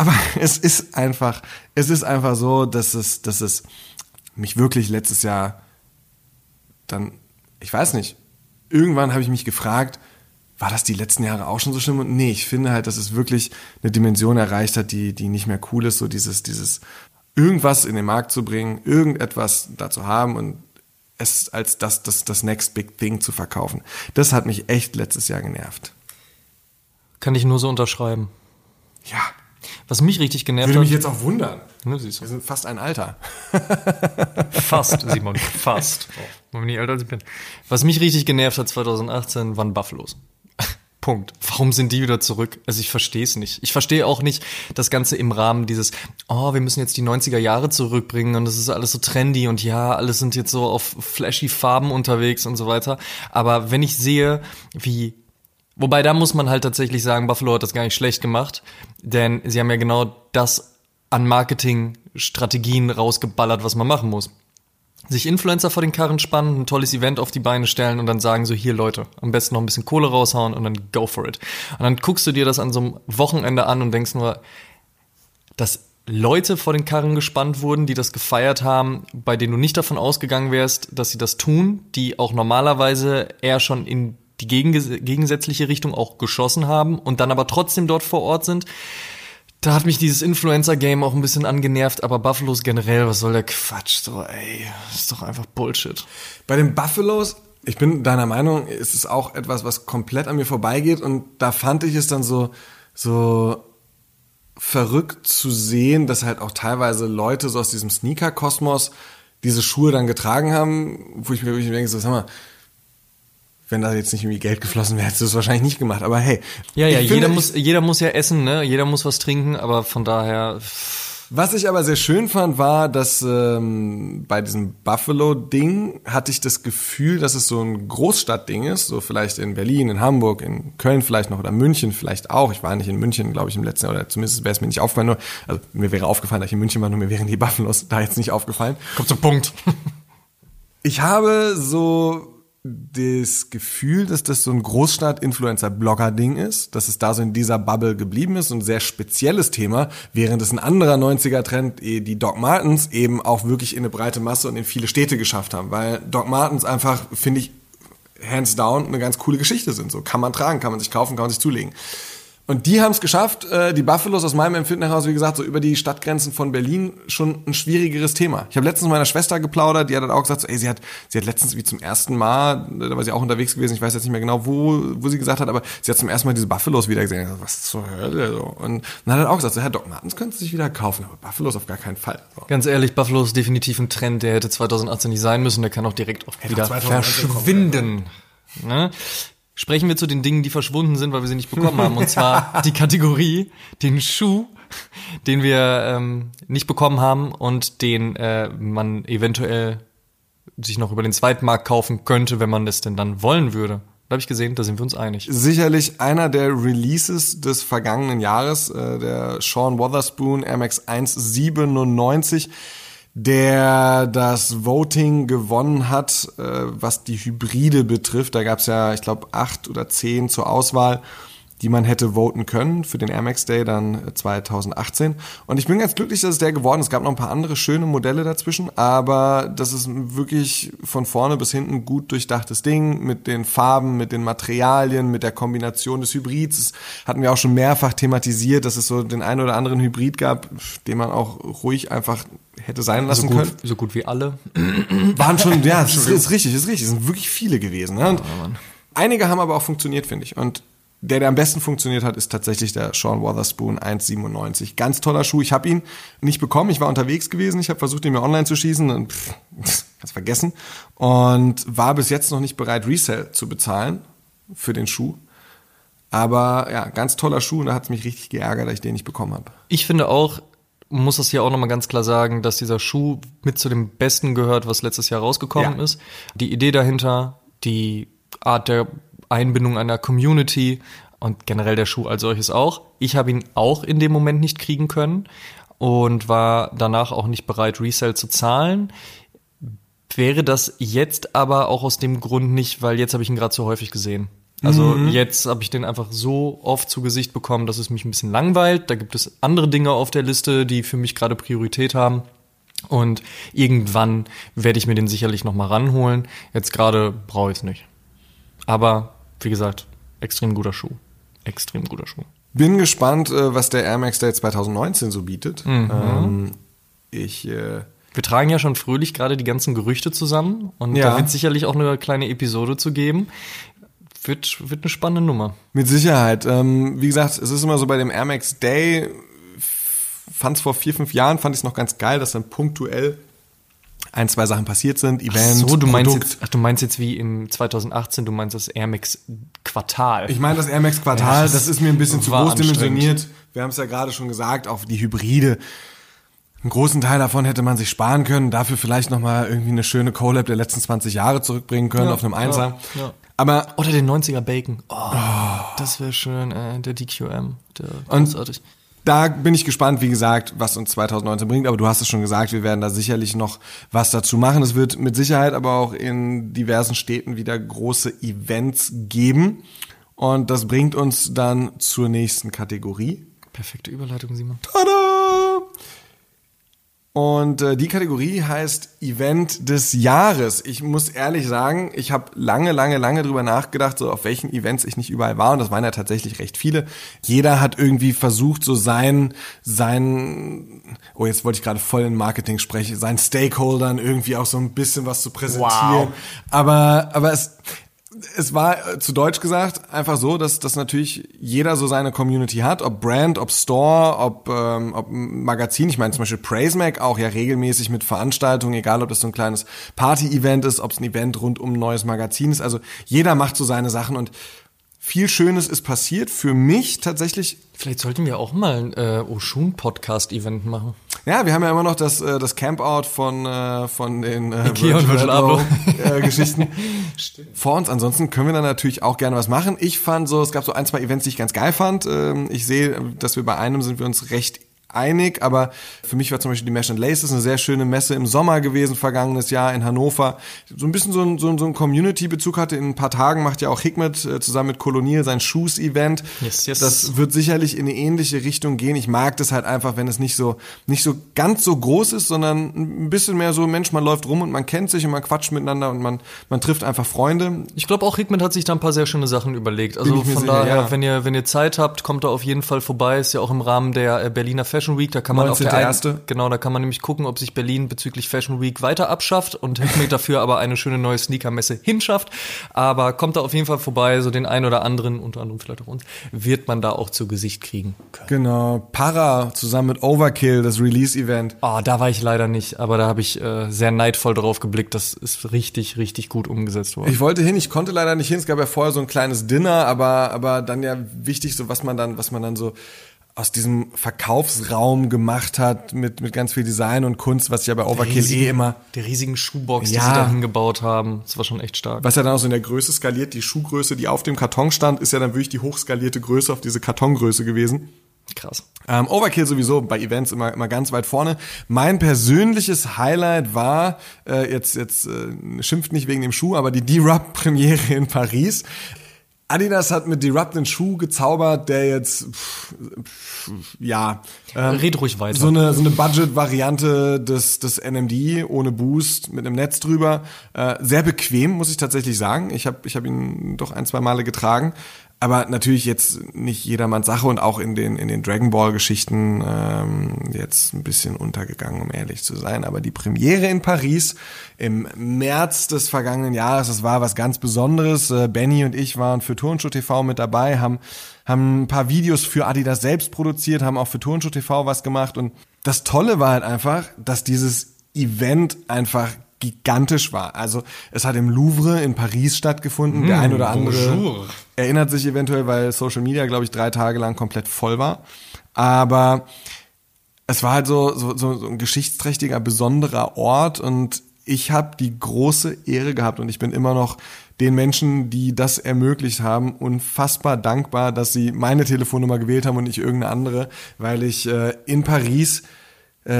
Aber es ist einfach, es ist einfach so, dass es, dass es, mich wirklich letztes Jahr dann, ich weiß nicht, irgendwann habe ich mich gefragt, war das die letzten Jahre auch schon so schlimm? Und nee, ich finde halt, dass es wirklich eine Dimension erreicht hat, die, die nicht mehr cool ist, so dieses, dieses irgendwas in den Markt zu bringen, irgendetwas da zu haben und es als das, das, das Next Big Thing zu verkaufen. Das hat mich echt letztes Jahr genervt. Kann ich nur so unterschreiben. Ja. Was mich richtig genervt Würde hat. mich jetzt auch wundern. Ne. Wir sind fast ein Alter. fast, Simon, fast. Oh, nie älter als ich bin. Was mich richtig genervt hat 2018, waren Buffalos. Punkt. Warum sind die wieder zurück? Also ich verstehe es nicht. Ich verstehe auch nicht das Ganze im Rahmen dieses, oh, wir müssen jetzt die 90er Jahre zurückbringen und das ist alles so trendy und ja, alles sind jetzt so auf flashy Farben unterwegs und so weiter. Aber wenn ich sehe, wie Wobei da muss man halt tatsächlich sagen, Buffalo hat das gar nicht schlecht gemacht, denn sie haben ja genau das an Marketingstrategien rausgeballert, was man machen muss. Sich Influencer vor den Karren spannen, ein tolles Event auf die Beine stellen und dann sagen so, hier Leute, am besten noch ein bisschen Kohle raushauen und dann go for it. Und dann guckst du dir das an so einem Wochenende an und denkst nur, dass Leute vor den Karren gespannt wurden, die das gefeiert haben, bei denen du nicht davon ausgegangen wärst, dass sie das tun, die auch normalerweise eher schon in die gegensätzliche Richtung auch geschossen haben und dann aber trotzdem dort vor Ort sind. Da hat mich dieses Influencer-Game auch ein bisschen angenervt, aber Buffalos generell, was soll der Quatsch? So, ey, ist doch einfach Bullshit. Bei den Buffalos, ich bin deiner Meinung, ist es auch etwas, was komplett an mir vorbeigeht und da fand ich es dann so, so verrückt zu sehen, dass halt auch teilweise Leute so aus diesem Sneaker-Kosmos diese Schuhe dann getragen haben, wo ich mir wirklich denke, so, sag mal, wenn da jetzt nicht irgendwie Geld geflossen wäre, hättest du es wahrscheinlich nicht gemacht. Aber hey. Ja, ja, jeder finde, muss, jeder muss ja essen, ne? Jeder muss was trinken, aber von daher. Was ich aber sehr schön fand, war, dass ähm, bei diesem Buffalo-Ding hatte ich das Gefühl, dass es so ein Großstadtding ist, so vielleicht in Berlin, in Hamburg, in Köln vielleicht noch oder München vielleicht auch. Ich war nicht in München, glaube ich, im letzten Jahr, oder zumindest wäre es mir nicht aufgefallen. Nur, also mir wäre aufgefallen, dass ich in München war, nur mir wären die Buffalos da jetzt nicht aufgefallen. Kommt zum Punkt. Ich habe so das Gefühl, dass das so ein Großstadt-Influencer-Blogger-Ding ist, dass es da so in dieser Bubble geblieben ist und ein sehr spezielles Thema, während es ein anderer 90er-Trend, eh, die Doc Martens, eben auch wirklich in eine breite Masse und in viele Städte geschafft haben. Weil Doc Martens einfach, finde ich, hands down eine ganz coole Geschichte sind. So kann man tragen, kann man sich kaufen, kann man sich zulegen. Und die haben es geschafft, äh, die Buffalos aus meinem Empfinden heraus, wie gesagt, so über die Stadtgrenzen von Berlin schon ein schwierigeres Thema. Ich habe letztens mit meiner Schwester geplaudert, die hat dann auch gesagt, so, ey, sie hat, sie hat letztens wie zum ersten Mal, da war sie auch unterwegs gewesen, ich weiß jetzt nicht mehr genau, wo, wo sie gesagt hat, aber sie hat zum ersten Mal diese Buffalos wieder gesehen. Dachte, Was zur Hölle? So. Und dann hat er auch gesagt, so, Herr Doc Martens könnte sich wieder kaufen, aber Buffalos auf gar keinen Fall. So. Ganz ehrlich, Buffalo ist definitiv ein Trend, der hätte 2018 nicht sein müssen, der kann auch direkt auch wieder 2019 kommen, verschwinden. Ne? Sprechen wir zu den Dingen, die verschwunden sind, weil wir sie nicht bekommen haben. Und zwar die Kategorie, den Schuh, den wir ähm, nicht bekommen haben und den äh, man eventuell sich noch über den Zweitmarkt kaufen könnte, wenn man das denn dann wollen würde. Da habe ich gesehen, da sind wir uns einig. Sicherlich einer der Releases des vergangenen Jahres, äh, der Sean Wotherspoon MX 197, der das Voting gewonnen hat, äh, was die Hybride betrifft. Da gab es ja, ich glaube, acht oder zehn zur Auswahl, die man hätte voten können für den Air Max Day dann äh, 2018. Und ich bin ganz glücklich, dass es der geworden ist. Es gab noch ein paar andere schöne Modelle dazwischen, aber das ist wirklich von vorne bis hinten gut durchdachtes Ding mit den Farben, mit den Materialien, mit der Kombination des Hybrids. Das hatten wir auch schon mehrfach thematisiert, dass es so den einen oder anderen Hybrid gab, den man auch ruhig einfach hätte sein So lassen gut, können. so gut wie alle. Waren schon, ja, ist, ist richtig, ist richtig. Es sind wirklich viele gewesen. Ne? Und einige haben aber auch funktioniert, finde ich. Und der, der am besten funktioniert hat, ist tatsächlich der Sean Wotherspoon 197. Ganz toller Schuh. Ich habe ihn nicht bekommen. Ich war unterwegs gewesen. Ich habe versucht, ihn mir online zu schießen. Und pff, kannst vergessen. Und war bis jetzt noch nicht bereit, Resell zu bezahlen für den Schuh. Aber ja, ganz toller Schuh. Und da hat es mich richtig geärgert, dass ich den nicht bekommen habe. Ich finde auch, muss das hier auch nochmal ganz klar sagen, dass dieser Schuh mit zu dem Besten gehört, was letztes Jahr rausgekommen Ja. ist. Die Idee dahinter, die Art der Einbindung einer Community und generell der Schuh als solches auch. Ich habe ihn auch in dem Moment nicht kriegen können und war danach auch nicht bereit, Resell zu zahlen. Wäre das jetzt aber auch aus dem Grund nicht, weil jetzt habe ich ihn gerade so häufig gesehen. Also jetzt habe ich den einfach so oft zu Gesicht bekommen, dass es mich ein bisschen langweilt. Da gibt es andere Dinge auf der Liste, die für mich gerade Priorität haben. Und irgendwann werde ich mir den sicherlich noch mal ranholen. Jetzt gerade brauche ich es nicht. Aber wie gesagt, extrem guter Schuh. Extrem guter Schuh. Bin gespannt, äh, was der Air Max Day 2019 so bietet. Ähm, ich äh, Wir tragen ja schon fröhlich gerade die ganzen Gerüchte zusammen und Ja. da wird sicherlich auch eine kleine Episode zu geben. Wird, wird eine spannende Nummer. Mit Sicherheit. Ähm, wie gesagt, es ist immer so bei dem Air Max Day, fand es vor vier, fünf Jahren, fand ich es noch ganz geil, dass dann punktuell ein, zwei Sachen passiert sind. Event, so, du meinst Produkt. jetzt, ach, du meinst jetzt wie im 2018, du meinst das Air Max Quartal. Ich meine, das Air Max Quartal, Ja, das, das ist mir ein bisschen zu groß dimensioniert. Wir haben es ja gerade schon gesagt, auf die Hybride. Einen großen Teil davon hätte man sich sparen können, dafür vielleicht nochmal irgendwie eine schöne Collab der letzten 20 Jahre zurückbringen können Ja, auf einem Einser. ja. Aber Oder den 90er Bacon. Oh, das wäre schön, äh, der DQM. Der Und- großartig. da bin ich gespannt, wie gesagt, was uns 2019 bringt. Aber du hast es schon gesagt, wir werden da sicherlich noch was dazu machen. Es wird mit Sicherheit aber auch in diversen Städten wieder große Events geben. Und das bringt uns dann zur nächsten Kategorie. Perfekte Überleitung, Simon. Tada! Und äh, die Kategorie heißt Event des Jahres. Ich muss ehrlich sagen, ich habe lange, lange, lange drüber nachgedacht, so auf welchen Events ich nicht überall war. Und das waren ja tatsächlich recht viele. Jeder hat irgendwie versucht, so sein, sein, oh, jetzt wollte ich gerade voll in Marketing sprechen, seinen Stakeholdern irgendwie auch so ein bisschen was zu präsentieren. Wow. Aber, aber es, es war äh, zu Deutsch gesagt einfach so, dass, dass natürlich jeder so seine Community hat, ob Brand, ob Store, ob, ähm, ob Magazin. Ich meine zum Beispiel Praise Mac auch ja regelmäßig mit Veranstaltungen, egal ob das so ein kleines Party-Event ist, ob es ein Event rund um ein neues Magazin ist. Also jeder macht so seine Sachen und viel Schönes ist passiert. Für mich tatsächlich. Vielleicht sollten wir auch mal ein äh, Oshun-Podcast-Event machen. Ja, wir haben ja immer noch das, äh, das Campout von, äh, von den äh, Ikea und Abloh. äh, Geschichten vor uns. Ansonsten können wir dann natürlich auch gerne was machen. Ich fand so, es gab so ein, zwei Events, die ich ganz geil fand. Ähm, ich sehe, dass wir bei einem sind wir uns recht einig, aber für mich war zum Beispiel die Mesh and Laces eine sehr schöne Messe im Sommer gewesen, vergangenes Jahr in Hannover. So ein bisschen so ein, so ein, so ein Community-Bezug hatte. In ein paar Tagen macht ja auch Hikmet äh, zusammen mit Kolonial sein Shoes-Event. Yes, yes. Das wird sicherlich in eine ähnliche Richtung gehen. Ich mag das halt einfach, wenn es nicht so, nicht so ganz so groß ist, sondern ein bisschen mehr so, Mensch, man läuft rum und man kennt sich und man quatscht miteinander und man, man trifft einfach Freunde. Ich glaube auch Hikmet hat sich da ein paar sehr schöne Sachen überlegt. Also von sicher, daher, ja. wenn ihr, wenn ihr Zeit habt, kommt da auf jeden Fall vorbei. Ist ja auch im Rahmen der äh, Berliner Fashion Week. Da kann man auf der 19.01.. genau, da kann man nämlich gucken, ob sich Berlin bezüglich Fashion Week weiter abschafft und Hikmet dafür aber eine schöne neue Sneakermesse hinschafft. Aber kommt da auf jeden Fall vorbei, so den einen oder anderen, unter anderem vielleicht auch uns, wird man da auch zu Gesicht kriegen können. Genau. Para zusammen mit Overkill, das Release-Event. Oh, da war ich leider nicht, aber da habe ich äh, sehr neidvoll drauf geblickt. Das ist richtig, richtig gut umgesetzt worden. Ich wollte hin, ich konnte leider nicht hin. Es gab ja vorher so ein kleines Dinner, aber, aber dann ja wichtig, so was man dann, was man dann so aus diesem Verkaufsraum gemacht hat mit, mit ganz viel Design und Kunst, was ja bei Overkill eh immer, der riesigen Schuhbox, Ja. die sie da hingebaut haben. Das war schon echt stark. was ja dann auch so in der Größe skaliert, die Schuhgröße, die auf dem Karton stand, ist ja dann wirklich die hochskalierte Größe auf diese Kartongröße gewesen. Krass. Ähm, Overkill sowieso bei Events immer, immer ganz weit vorne. Mein persönliches Highlight war, äh, jetzt, jetzt äh, schimpft nicht wegen dem Schuh, aber die D-Rub-Premiere in Paris. Adidas hat mit D-Rub einen Schuh gezaubert, der jetzt, pff, pff, ja, ähm, Red ruhig weiter. so eine, so eine Budget-Variante des, des NMD ohne Boost mit einem Netz drüber. Äh, sehr bequem, muss ich tatsächlich sagen. Ich habe ich hab ihn doch ein, zwei Male getragen. Aber natürlich jetzt nicht jedermanns Sache und auch in den, in den Dragon Ball Geschichten ähm, jetzt ein bisschen untergegangen, um ehrlich zu sein. Aber die Premiere in Paris im März des vergangenen Jahres, das war was ganz Besonderes. Äh, Benny und ich waren für Turnschuh TV mit dabei, haben, haben ein paar Videos für Adidas selbst produziert, haben auch für Turnschuh TV was gemacht. Und das Tolle war halt einfach, dass dieses Event einfach gigantisch war. Also es hat im Louvre in Paris stattgefunden. Der ein oder andere bonjour. erinnert sich eventuell, weil Social Media, glaube ich, drei Tage lang komplett voll war. Aber es war halt so, so, so, ein geschichtsträchtiger, besonderer Ort und ich habe die große Ehre gehabt und ich bin immer noch den Menschen, die das ermöglicht haben, unfassbar dankbar, dass sie meine Telefonnummer gewählt haben und nicht irgendeine andere, weil ich äh, in Paris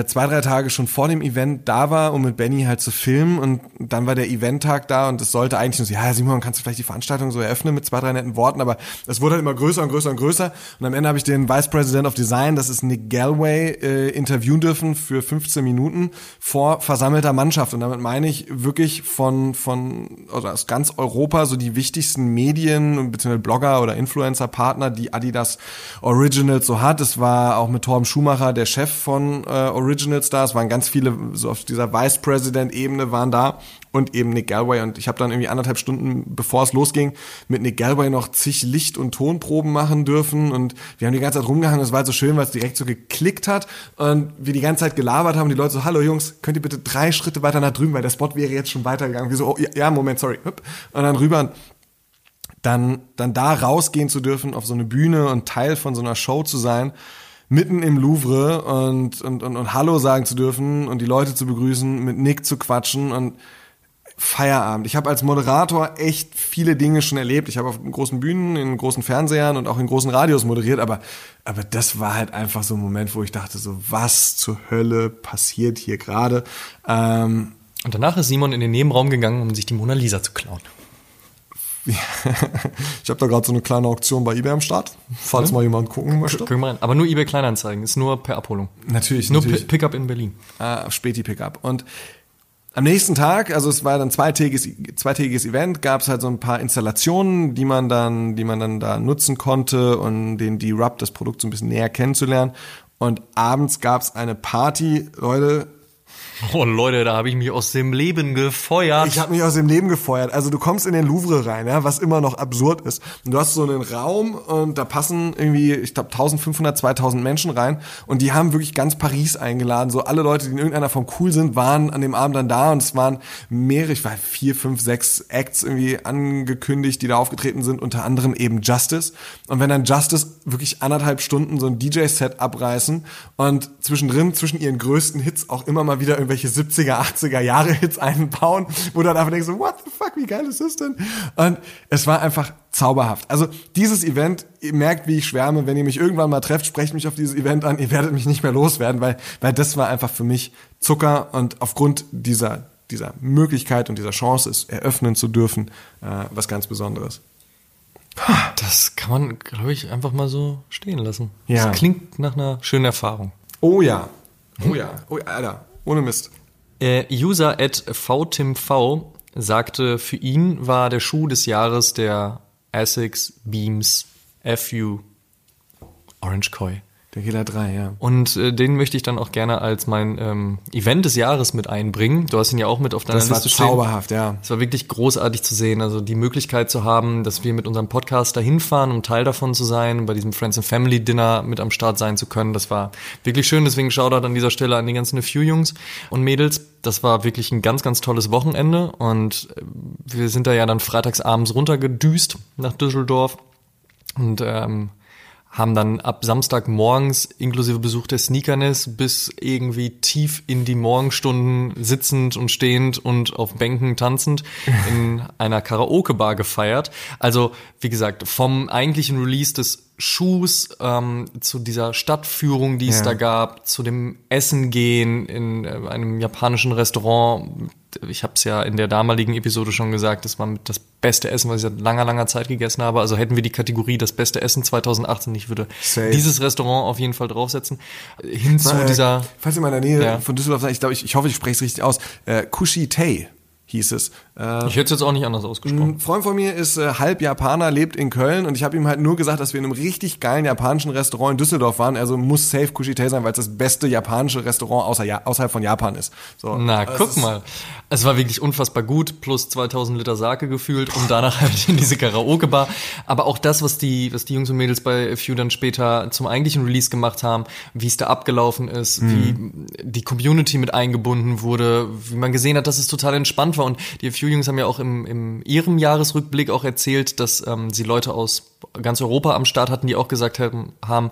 zwei, drei Tage schon vor dem Event da war, um mit Benny halt zu filmen und dann war der Eventtag da und es sollte eigentlich nur so, ja Simon, kannst du vielleicht die Veranstaltung so eröffnen mit zwei, drei netten Worten, aber es wurde halt immer größer und größer und größer und am Ende habe ich den Vice President of Design, das ist Nick Galway, äh, interviewen dürfen für 15 Minuten vor versammelter Mannschaft und damit meine ich wirklich von, von oder aus ganz Europa so die wichtigsten Medien bzw. Blogger oder Influencer-Partner, die Adidas Originals so hat. Es war auch mit Torben Schumacher, der Chef von äh, Original Stars, waren ganz viele so auf dieser Vice President Ebene waren da und eben Nick Galway und ich habe dann irgendwie anderthalb Stunden bevor es losging mit Nick Galway noch zig Licht- und Tonproben machen dürfen. Und wir haben die ganze Zeit rumgehangen, es war halt so schön, weil es direkt so geklickt hat und wir die ganze Zeit gelabert haben, die Leute so, hallo Jungs, könnt ihr bitte drei Schritte weiter nach drüben, weil der Spot wäre jetzt schon weitergegangen. Wir so, oh, ja, Moment, sorry. Und dann rüber. Dann, dann da rausgehen zu dürfen auf so eine Bühne und Teil von so einer Show zu sein, mitten im Louvre und, und, und, und Hallo sagen zu dürfen und die Leute zu begrüßen, mit Nick zu quatschen und Feierabend. Ich habe als Moderator echt viele Dinge schon erlebt. Ich habe auf großen Bühnen, in großen Fernsehern und auch in großen Radios moderiert, aber, aber das war halt einfach so ein Moment, wo ich dachte, so was zur Hölle passiert hier gerade. Ähm, Und danach ist Simon in den Nebenraum gegangen, um sich die Mona Lisa zu klauen. ich habe da gerade so eine kleine Auktion bei eBay am Start, falls mal jemand gucken möchte. Gucken wir rein. Aber nur eBay Kleinanzeigen, ist nur per Abholung. Natürlich, Nur natürlich. Pi- Pickup in Berlin. äh, Späti-Pickup. Und am nächsten Tag, also es war dann zweitägiges, zweitägiges Event, gab es halt so ein paar Installationen, die man dann, die man dann da nutzen konnte und den D-Rub, das Produkt so ein bisschen näher kennenzulernen. Und abends gab es eine Party, Leute, Oh Leute, da habe ich mich aus dem Leben gefeuert. Ich habe mich aus dem Leben gefeuert. Also du kommst in den Louvre rein, ja, was immer noch absurd ist. Und du hast so einen Raum und da passen irgendwie, ich glaube 1500, 2000 Menschen rein und die haben wirklich ganz Paris eingeladen. So alle Leute, die in irgendeiner Form cool sind, waren an dem Abend dann da und es waren mehrere, ich war vier, fünf, sechs Acts irgendwie angekündigt, die da aufgetreten sind, unter anderem eben Justice. Und wenn dann Justice wirklich anderthalb Stunden so ein DJ-Set abreißen und zwischendrin, zwischen ihren größten Hits auch immer mal wieder irgendwie irgendwelche 70er, 80er Jahre Hits einbauen, wo du dann einfach denkst, so, what the fuck, wie geil ist das denn? Und es war einfach zauberhaft. Also dieses Event, ihr merkt, wie ich schwärme, wenn ihr mich irgendwann mal trefft, sprecht mich auf dieses Event an, ihr werdet mich nicht mehr loswerden, weil, weil das war einfach für mich Zucker und aufgrund dieser, dieser Möglichkeit und dieser Chance, es eröffnen zu dürfen, äh, was ganz Besonderes. Das kann man, glaube ich, einfach mal so stehen lassen. Ja. Das klingt nach einer schönen Erfahrung. Oh ja. Oh ja. Oh, Alter. Ohne Mist. Äh, User at vtimv sagte, für ihn war der Schuh des Jahres der Essex Beams FU Orange Koi. Der Killer 3, ja. Und äh, den möchte ich dann auch gerne als mein ähm, Event des Jahres mit einbringen. Du hast ihn ja auch mit auf deiner Das war Liste stehen. zauberhaft, ja. Es war wirklich großartig zu sehen, also die Möglichkeit zu haben, dass wir mit unserem Podcast dahin fahren, um Teil davon zu sein, bei diesem Friends and Family Dinner mit am Start sein zu können. Das war wirklich schön, deswegen Shoutout an dieser Stelle an die ganzen Few Jungs und Mädels. Das war wirklich ein ganz, ganz tolles Wochenende und äh, wir sind da ja dann freitags abends runtergedüst nach Düsseldorf und ähm, haben dann ab Samstag morgens inklusive Besuch der Sneakerness bis irgendwie tief in die Morgenstunden sitzend und stehend und auf Bänken tanzend in einer Karaoke-Bar gefeiert. Also, wie gesagt, vom eigentlichen Release des Schuhs ähm, zu dieser Stadtführung, die es Ja. da gab, zu dem Essen gehen in äh, einem japanischen Restaurant. Ich habe es ja in der damaligen Episode schon gesagt, das war das beste Essen, was ich seit langer, langer Zeit gegessen habe. Also hätten wir die Kategorie das beste Essen 2018, ich würde Safe. dieses Restaurant auf jeden Fall draufsetzen. Hin zu Äh, dieser Falls ihr mal in der Nähe Ja. von Düsseldorf seid, ich glaube, ich, ich hoffe, ich spreche es richtig aus. Äh, Kushi Tei hieß es. Äh, Ich hätte es jetzt auch nicht anders ausgesprochen. ein Freund von mir ist äh, halb Japaner, lebt in Köln und ich habe ihm halt nur gesagt, dass wir in einem richtig geilen japanischen Restaurant in Düsseldorf waren. Also muss safe Kushi Tei sein, weil es das beste japanische Restaurant außer, ja, außerhalb von Japan ist. So, Na, das guck mal. Es war wirklich unfassbar gut, plus 2000 Liter Sake gefühlt und danach halt in diese Karaoke-Bar. Aber auch das, was die, was die Jungs und Mädels bei Few dann später zum eigentlichen Release gemacht haben, wie es da abgelaufen ist, wie die Community mit eingebunden wurde, wie man gesehen hat, dass es total entspannt war. Und die Few Jungs haben ja auch im, im ihrem Jahresrückblick auch erzählt, dass ähm, sie Leute aus ganz Europa am Start hatten, die auch gesagt haben, haben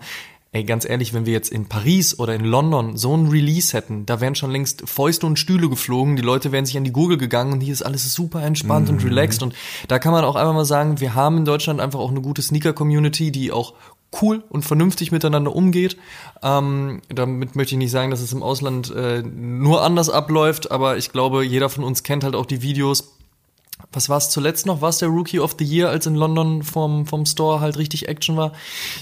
Ey, ganz ehrlich, wenn wir jetzt in Paris oder in London so ein Release hätten, da wären schon längst Fäuste und Stühle geflogen, die Leute wären sich an die Gurgel gegangen und hier ist alles super entspannt und relaxed. Und da kann man auch einfach mal sagen, wir haben in Deutschland einfach auch eine gute Sneaker-Community, die auch cool und vernünftig miteinander umgeht. Ähm, damit möchte ich nicht sagen, dass es im Ausland äh, nur anders abläuft, aber ich glaube, jeder von uns kennt halt auch die Videos, was war es zuletzt noch? War es der Rookie of the Year, als in London vom, vom Store halt richtig Action war?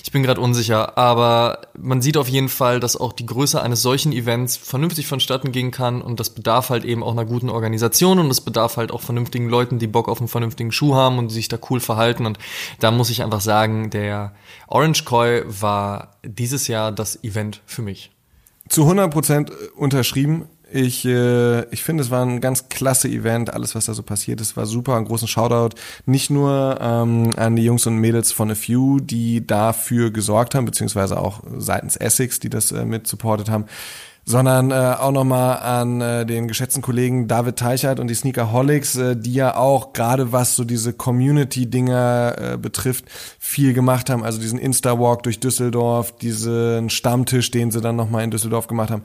Ich bin gerade unsicher, aber man sieht auf jeden Fall, dass auch die Größe eines solchen Events vernünftig vonstatten gehen kann und das bedarf halt eben auch einer guten Organisation und es bedarf halt auch vernünftigen Leuten, die Bock auf einen vernünftigen Schuh haben und sich da cool verhalten und da muss ich einfach sagen, der Orange Koi war dieses Jahr das Event für mich. Zu 100% unterschrieben. Ich, äh, ich finde, es war ein ganz klasse Event. Alles, was da so passiert ist, war super. Einen großen Shoutout nicht nur ähm, an die Jungs und Mädels von A Few, die dafür gesorgt haben, beziehungsweise auch seitens Essex, die das äh, mit supportet haben, sondern äh, auch nochmal an äh, den geschätzten Kollegen David Teichert und die Sneakerholics, äh, die ja auch gerade was so diese Community-Dinger äh, betrifft, viel gemacht haben. Also diesen Insta-Walk durch Düsseldorf, diesen Stammtisch, den sie dann nochmal in Düsseldorf gemacht haben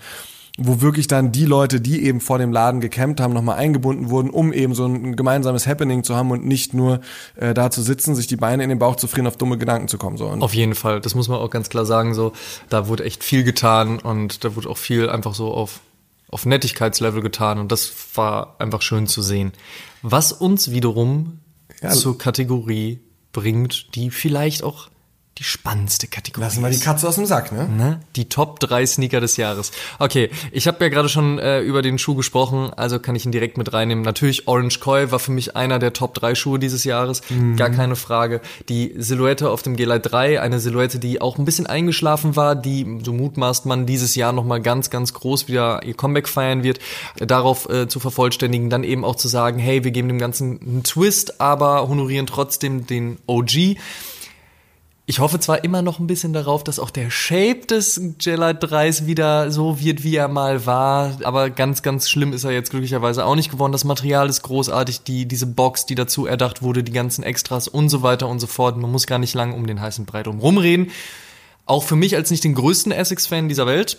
wo wirklich dann die Leute, die eben vor dem Laden gecampt haben, nochmal eingebunden wurden, um eben so ein gemeinsames Happening zu haben und nicht nur äh, da zu sitzen, sich die Beine in den Bauch zu frieren, auf dumme Gedanken zu kommen. So. Und Auf jeden Fall, das muss man auch ganz klar sagen. So, da wurde echt viel getan und da wurde auch viel einfach so auf auf Nettigkeitslevel getan und das war einfach schön zu sehen. Was uns wiederum Ja. zur Kategorie bringt, die vielleicht auch die spannendste Kategorie. Lassen wir die Katze aus dem Sack, ne? Ne? Die Top 3 Sneaker des Jahres. Okay, ich habe ja gerade schon äh, über den Schuh gesprochen, also kann ich ihn direkt mit reinnehmen. Natürlich, Orange Koi war für mich einer der Top 3 Schuhe dieses Jahres, mhm. gar keine Frage. Die Silhouette auf dem G-Lite 3, eine Silhouette, die auch ein bisschen eingeschlafen war, die, so mutmaßt man, dieses Jahr nochmal ganz, ganz groß wieder ihr Comeback feiern wird. Darauf äh, zu vervollständigen, dann eben auch zu sagen, hey, wir geben dem Ganzen einen Twist, aber honorieren trotzdem den OG. Ich hoffe zwar immer noch ein bisschen darauf, dass auch der Shape des Gelite 3s wieder so wird, wie er mal war, aber ganz, ganz schlimm ist er jetzt glücklicherweise auch nicht geworden. Das Material ist großartig, die, diese Box, die dazu erdacht wurde, die ganzen Extras und so weiter und so fort. Man muss gar nicht lang um den heißen Brei drum rumreden. Auch für mich als nicht den größten Essex-Fan dieser Welt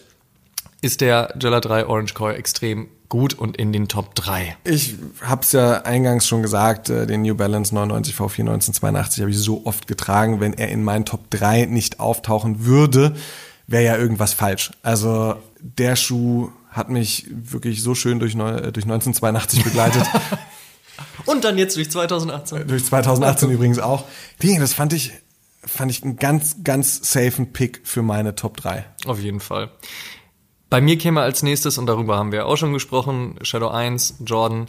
ist der Gela 3 Orange Core extrem gut und in den Top 3. Ich habe es ja eingangs schon gesagt, äh, den New Balance 99 V4 1982 habe ich so oft getragen, wenn er in meinen Top 3 nicht auftauchen würde, wäre ja irgendwas falsch. Also der Schuh hat mich wirklich so schön durch, äh, durch 1982 begleitet. und dann jetzt durch 2018. Durch 2018 übrigens auch. Das fand ich fand ich einen ganz, ganz safen Pick für meine Top 3. Auf jeden Fall. Bei mir käme als nächstes, und darüber haben wir auch schon gesprochen, Shadow 1, Jordan.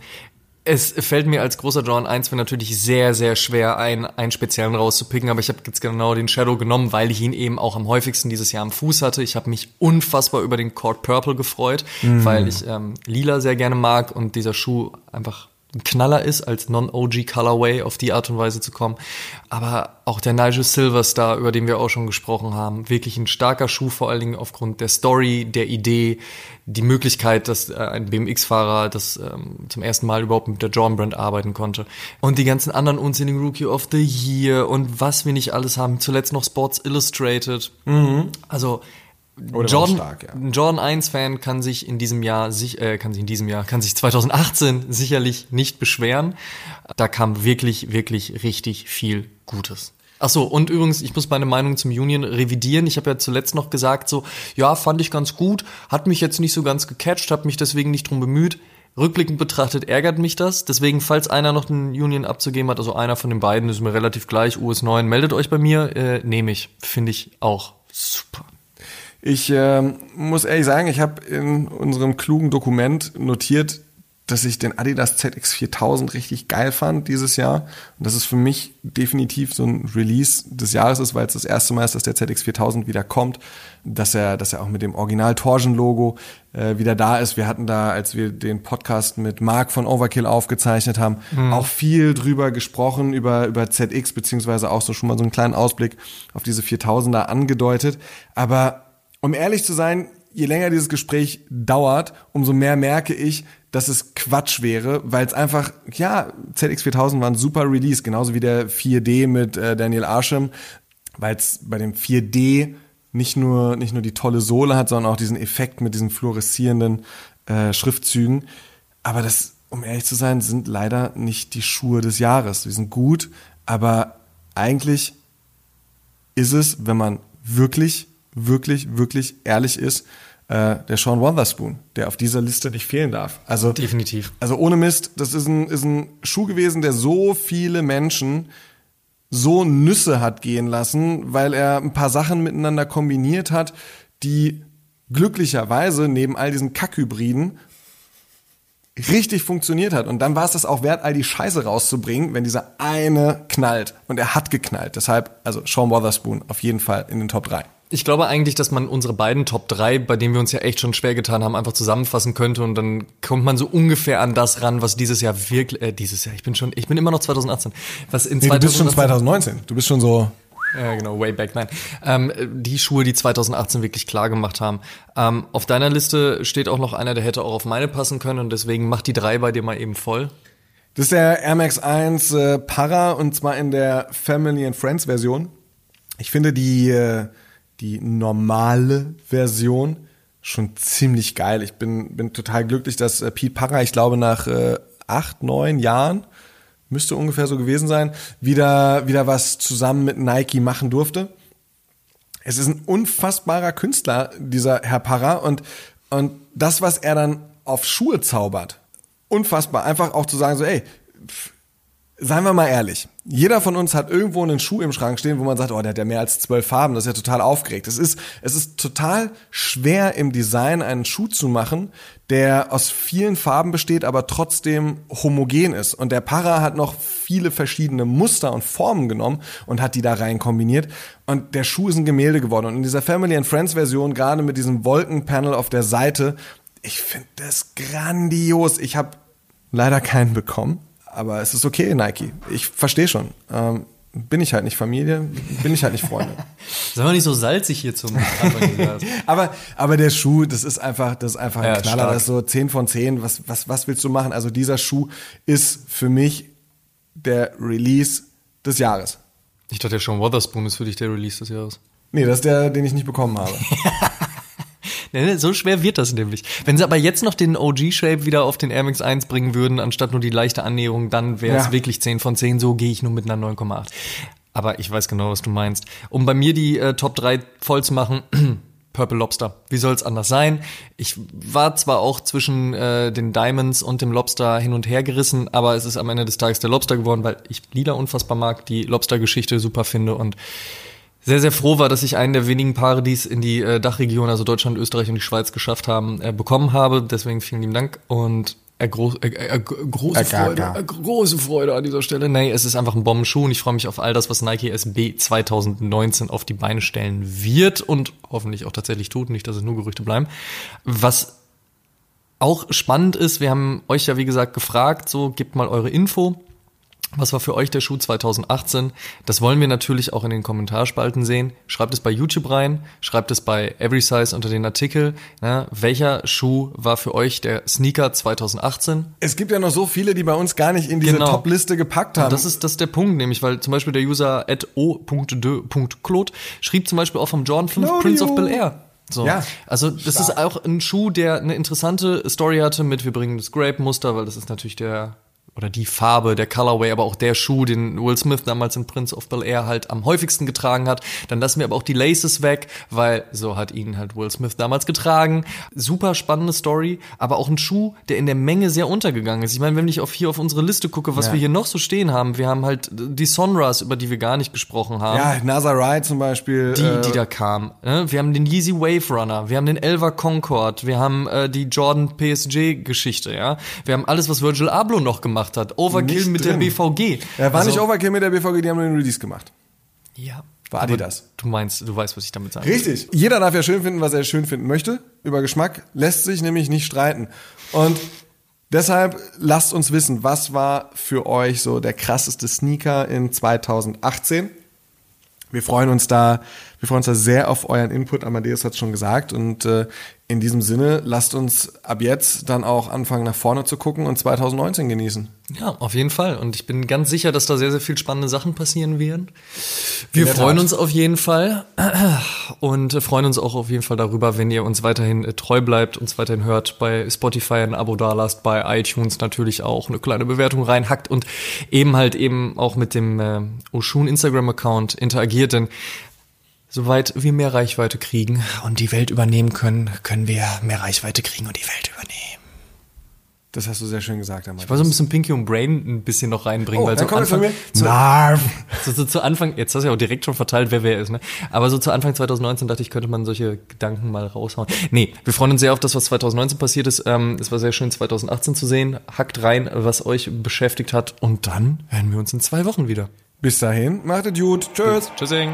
Es fällt mir als großer Jordan 1 Fan natürlich sehr, sehr schwer, einen, einen speziellen rauszupicken, aber ich habe jetzt genau den Shadow genommen, weil ich ihn eben auch am häufigsten dieses Jahr am Fuß hatte. Ich habe mich unfassbar über den Cord Purple gefreut, mm. weil ich ähm, lila sehr gerne mag und dieser Schuh einfach ein Knaller ist, als Non-OG Colorway auf die Art und Weise zu kommen. Aber auch der Nigel Silverstar, über den wir auch schon gesprochen haben, wirklich ein starker Schuh, vor allen Dingen aufgrund der Story, der Idee, die Möglichkeit, dass äh, ein BMX-Fahrer das ähm, zum ersten Mal überhaupt mit der John Brand arbeiten konnte. Und die ganzen anderen unsinnigen Rookie of the Year und was wir nicht alles haben. Zuletzt noch Sports Illustrated. Mhm. Also oder Jordan, stark, ja. Jordan 1 Fan kann sich in diesem Jahr sich äh, kann sich in diesem Jahr kann sich 2018 sicherlich nicht beschweren. Da kam wirklich wirklich richtig viel Gutes. Ach so, und übrigens, ich muss meine Meinung zum Union revidieren. Ich habe ja zuletzt noch gesagt, so, ja, fand ich ganz gut, hat mich jetzt nicht so ganz gecatcht, habe mich deswegen nicht drum bemüht. Rückblickend betrachtet ärgert mich das. Deswegen, falls einer noch einen Union abzugeben hat, also einer von den beiden, ist mir relativ gleich, US 9, meldet euch bei mir, äh, nehme ich. Finde ich auch super. Ich äh, muss ehrlich sagen, ich habe in unserem klugen Dokument notiert, dass ich den Adidas ZX 4000 richtig geil fand dieses Jahr. Und das ist für mich definitiv so ein Release des Jahres ist, weil es das erste Mal ist, dass der ZX 4000 wieder kommt, dass er, dass er auch mit dem Original Torsion Logo äh, wieder da ist. Wir hatten da, als wir den Podcast mit Mark von Overkill aufgezeichnet haben, mhm. auch viel drüber gesprochen, über, über ZX, beziehungsweise auch so schon mal so einen kleinen Ausblick auf diese 4000er angedeutet. Aber um ehrlich zu sein, je länger dieses Gespräch dauert, umso mehr merke ich, dass es Quatsch wäre, weil es einfach, ja, ZX4000 war ein super Release, genauso wie der 4D mit äh, Daniel Arsham, weil es bei dem 4D nicht nur, nicht nur die tolle Sohle hat, sondern auch diesen Effekt mit diesen fluoreszierenden äh, Schriftzügen. Aber das, um ehrlich zu sein, sind leider nicht die Schuhe des Jahres. Die sind gut, aber eigentlich ist es, wenn man wirklich wirklich, wirklich ehrlich ist, äh, der Sean Wotherspoon, der auf dieser Liste nicht fehlen darf. Also definitiv. Also ohne Mist, das ist ein, ist ein Schuh gewesen, der so viele Menschen so Nüsse hat gehen lassen, weil er ein paar Sachen miteinander kombiniert hat, die glücklicherweise neben all diesen Kackhybriden richtig funktioniert hat. Und dann war es das auch wert, all die Scheiße rauszubringen, wenn dieser eine knallt. Und er hat geknallt. Deshalb, also Sean Wotherspoon auf jeden Fall in den Top 3. Ich glaube eigentlich, dass man unsere beiden Top 3, bei denen wir uns ja echt schon schwer getan haben, einfach zusammenfassen könnte und dann kommt man so ungefähr an das ran, was dieses Jahr wirklich, äh, dieses Jahr, ich bin schon, ich bin immer noch 2018. Was in nee, 2018, du bist schon 2019. Du bist schon so. Ja, genau, way back, nein. Ähm, die Schuhe, die 2018 wirklich klar gemacht haben. Ähm, auf deiner Liste steht auch noch einer, der hätte auch auf meine passen können und deswegen mach die drei bei dir mal eben voll. Das ist der Air Max 1 äh, Para und zwar in der Family and Friends Version. Ich finde die, äh, die normale Version schon ziemlich geil. Ich bin, bin total glücklich, dass äh, Pete Parra, ich glaube, nach äh, acht, neun Jahren, müsste ungefähr so gewesen sein, wieder, wieder was zusammen mit Nike machen durfte. Es ist ein unfassbarer Künstler, dieser Herr Parra, und, und das, was er dann auf Schuhe zaubert, unfassbar. Einfach auch zu sagen, so, ey, pff, seien wir mal ehrlich, jeder von uns hat irgendwo einen Schuh im Schrank stehen, wo man sagt, oh, der hat ja mehr als zwölf Farben, das ist ja total aufgeregt. Es ist, es ist total schwer im Design einen Schuh zu machen, der aus vielen Farben besteht, aber trotzdem homogen ist. Und der Para hat noch viele verschiedene Muster und Formen genommen und hat die da rein kombiniert. Und der Schuh ist ein Gemälde geworden. Und in dieser Family and Friends Version, gerade mit diesem Wolkenpanel auf der Seite, ich finde das grandios. Ich habe leider keinen bekommen aber es ist okay, Nike. Ich verstehe schon. Ähm, bin ich halt nicht Familie, bin ich halt nicht Freunde. Sei mal nicht so salzig hier zum aber, aber der Schuh, das ist einfach, das ist einfach ein ja, Knaller. Stark. Das ist so 10 von 10. Was, was, was willst du machen? Also dieser Schuh ist für mich der Release des Jahres. Ich dachte ja schon, Wotherspoon ist für dich der Release des Jahres. Nee, das ist der, den ich nicht bekommen habe. So schwer wird das nämlich. Wenn sie aber jetzt noch den OG-Shape wieder auf den Air Max 1 bringen würden, anstatt nur die leichte Annäherung, dann wäre es ja. wirklich 10 von 10. So gehe ich nur mit einer 9,8. Aber ich weiß genau, was du meinst. Um bei mir die äh, Top 3 voll zu machen, Purple Lobster. Wie soll es anders sein? Ich war zwar auch zwischen äh, den Diamonds und dem Lobster hin und her gerissen, aber es ist am Ende des Tages der Lobster geworden, weil ich Lila unfassbar mag, die Lobster-Geschichte super finde und sehr, sehr froh war, dass ich einen der wenigen Paare, die es in die äh, Dachregion, also Deutschland, Österreich und die Schweiz geschafft haben, äh, bekommen habe. Deswegen vielen lieben Dank und äh, gro äh, große Freude, große Freude an dieser Stelle. Nee, es ist einfach ein Bombenschuh und ich freue mich auf all das, was Nike SB 2019 auf die Beine stellen wird und hoffentlich auch tatsächlich tut, nicht, dass es nur Gerüchte bleiben. Was auch spannend ist, wir haben euch ja wie gesagt gefragt, so gebt mal eure Info. Was war für euch der Schuh 2018? Das wollen wir natürlich auch in den Kommentarspalten sehen. Schreibt es bei YouTube rein, schreibt es bei Every Size unter den Artikel. Ja, welcher Schuh war für euch der Sneaker 2018? Es gibt ja noch so viele, die bei uns gar nicht in diese genau. Top-Liste gepackt haben. Und das ist das ist der Punkt, nämlich, weil zum Beispiel der User o.de.claude schrieb zum Beispiel auch vom Jordan 5 Claudio. Prince of Bel Air. So. Ja, also das stark. ist auch ein Schuh, der eine interessante Story hatte mit, wir bringen das Grape-Muster, weil das ist natürlich der oder die Farbe, der Colorway, aber auch der Schuh, den Will Smith damals in Prince of Bel Air halt am häufigsten getragen hat. Dann lassen wir aber auch die Laces weg, weil so hat ihn halt Will Smith damals getragen. Super spannende Story, aber auch ein Schuh, der in der Menge sehr untergegangen ist. Ich meine, wenn ich auf hier auf unsere Liste gucke, was ja. wir hier noch so stehen haben, wir haben halt die Sonras, über die wir gar nicht gesprochen haben. Ja, Nazarite zum Beispiel. Die, äh die da kam. Ne? Wir haben den Yeezy Wave Runner, wir haben den Elva Concord, wir haben äh, die Jordan PSG Geschichte, ja. Wir haben alles, was Virgil Abloh noch gemacht gemacht hat. Overkill nicht mit drin. der BVG. Er war also, nicht Overkill mit der BVG, die haben den Release gemacht. Ja. War Adidas. Du meinst, du weißt, was ich damit sage. Richtig. Jeder darf ja schön finden, was er schön finden möchte. Über Geschmack lässt sich nämlich nicht streiten. Und deshalb lasst uns wissen, was war für euch so der krasseste Sneaker in 2018? Wir freuen uns da, wir freuen uns da sehr auf euren Input. Amadeus hat es schon gesagt. Und äh, in diesem Sinne, lasst uns ab jetzt dann auch anfangen, nach vorne zu gucken und 2019 genießen. Ja, auf jeden Fall. Und ich bin ganz sicher, dass da sehr, sehr viel spannende Sachen passieren werden. Wir freuen Tat. uns auf jeden Fall und freuen uns auch auf jeden Fall darüber, wenn ihr uns weiterhin äh, treu bleibt, uns weiterhin hört, bei Spotify ein Abo dalasst, bei iTunes natürlich auch eine kleine Bewertung reinhackt und eben halt eben auch mit dem äh, Oshun Instagram-Account interagiert, denn Soweit wir mehr Reichweite kriegen und die Welt übernehmen können, können wir mehr Reichweite kriegen und die Welt übernehmen. Das hast du sehr schön gesagt. Ich wollte so ein bisschen Pinky und Brain ein bisschen noch reinbringen, oh, weil so Anfang, von mir. Zu. So, so, zu Anfang, jetzt hast du ja auch direkt schon verteilt, wer wer ist, ne? Aber so zu Anfang 2019 dachte ich, könnte man solche Gedanken mal raushauen. Nee, wir freuen uns sehr auf das, was 2019 passiert ist. Ähm, es war sehr schön, 2018 zu sehen. Hackt rein, was euch beschäftigt hat. Und dann hören wir uns in zwei Wochen wieder. Bis dahin, macht es gut. Tschüss. Tschüssing.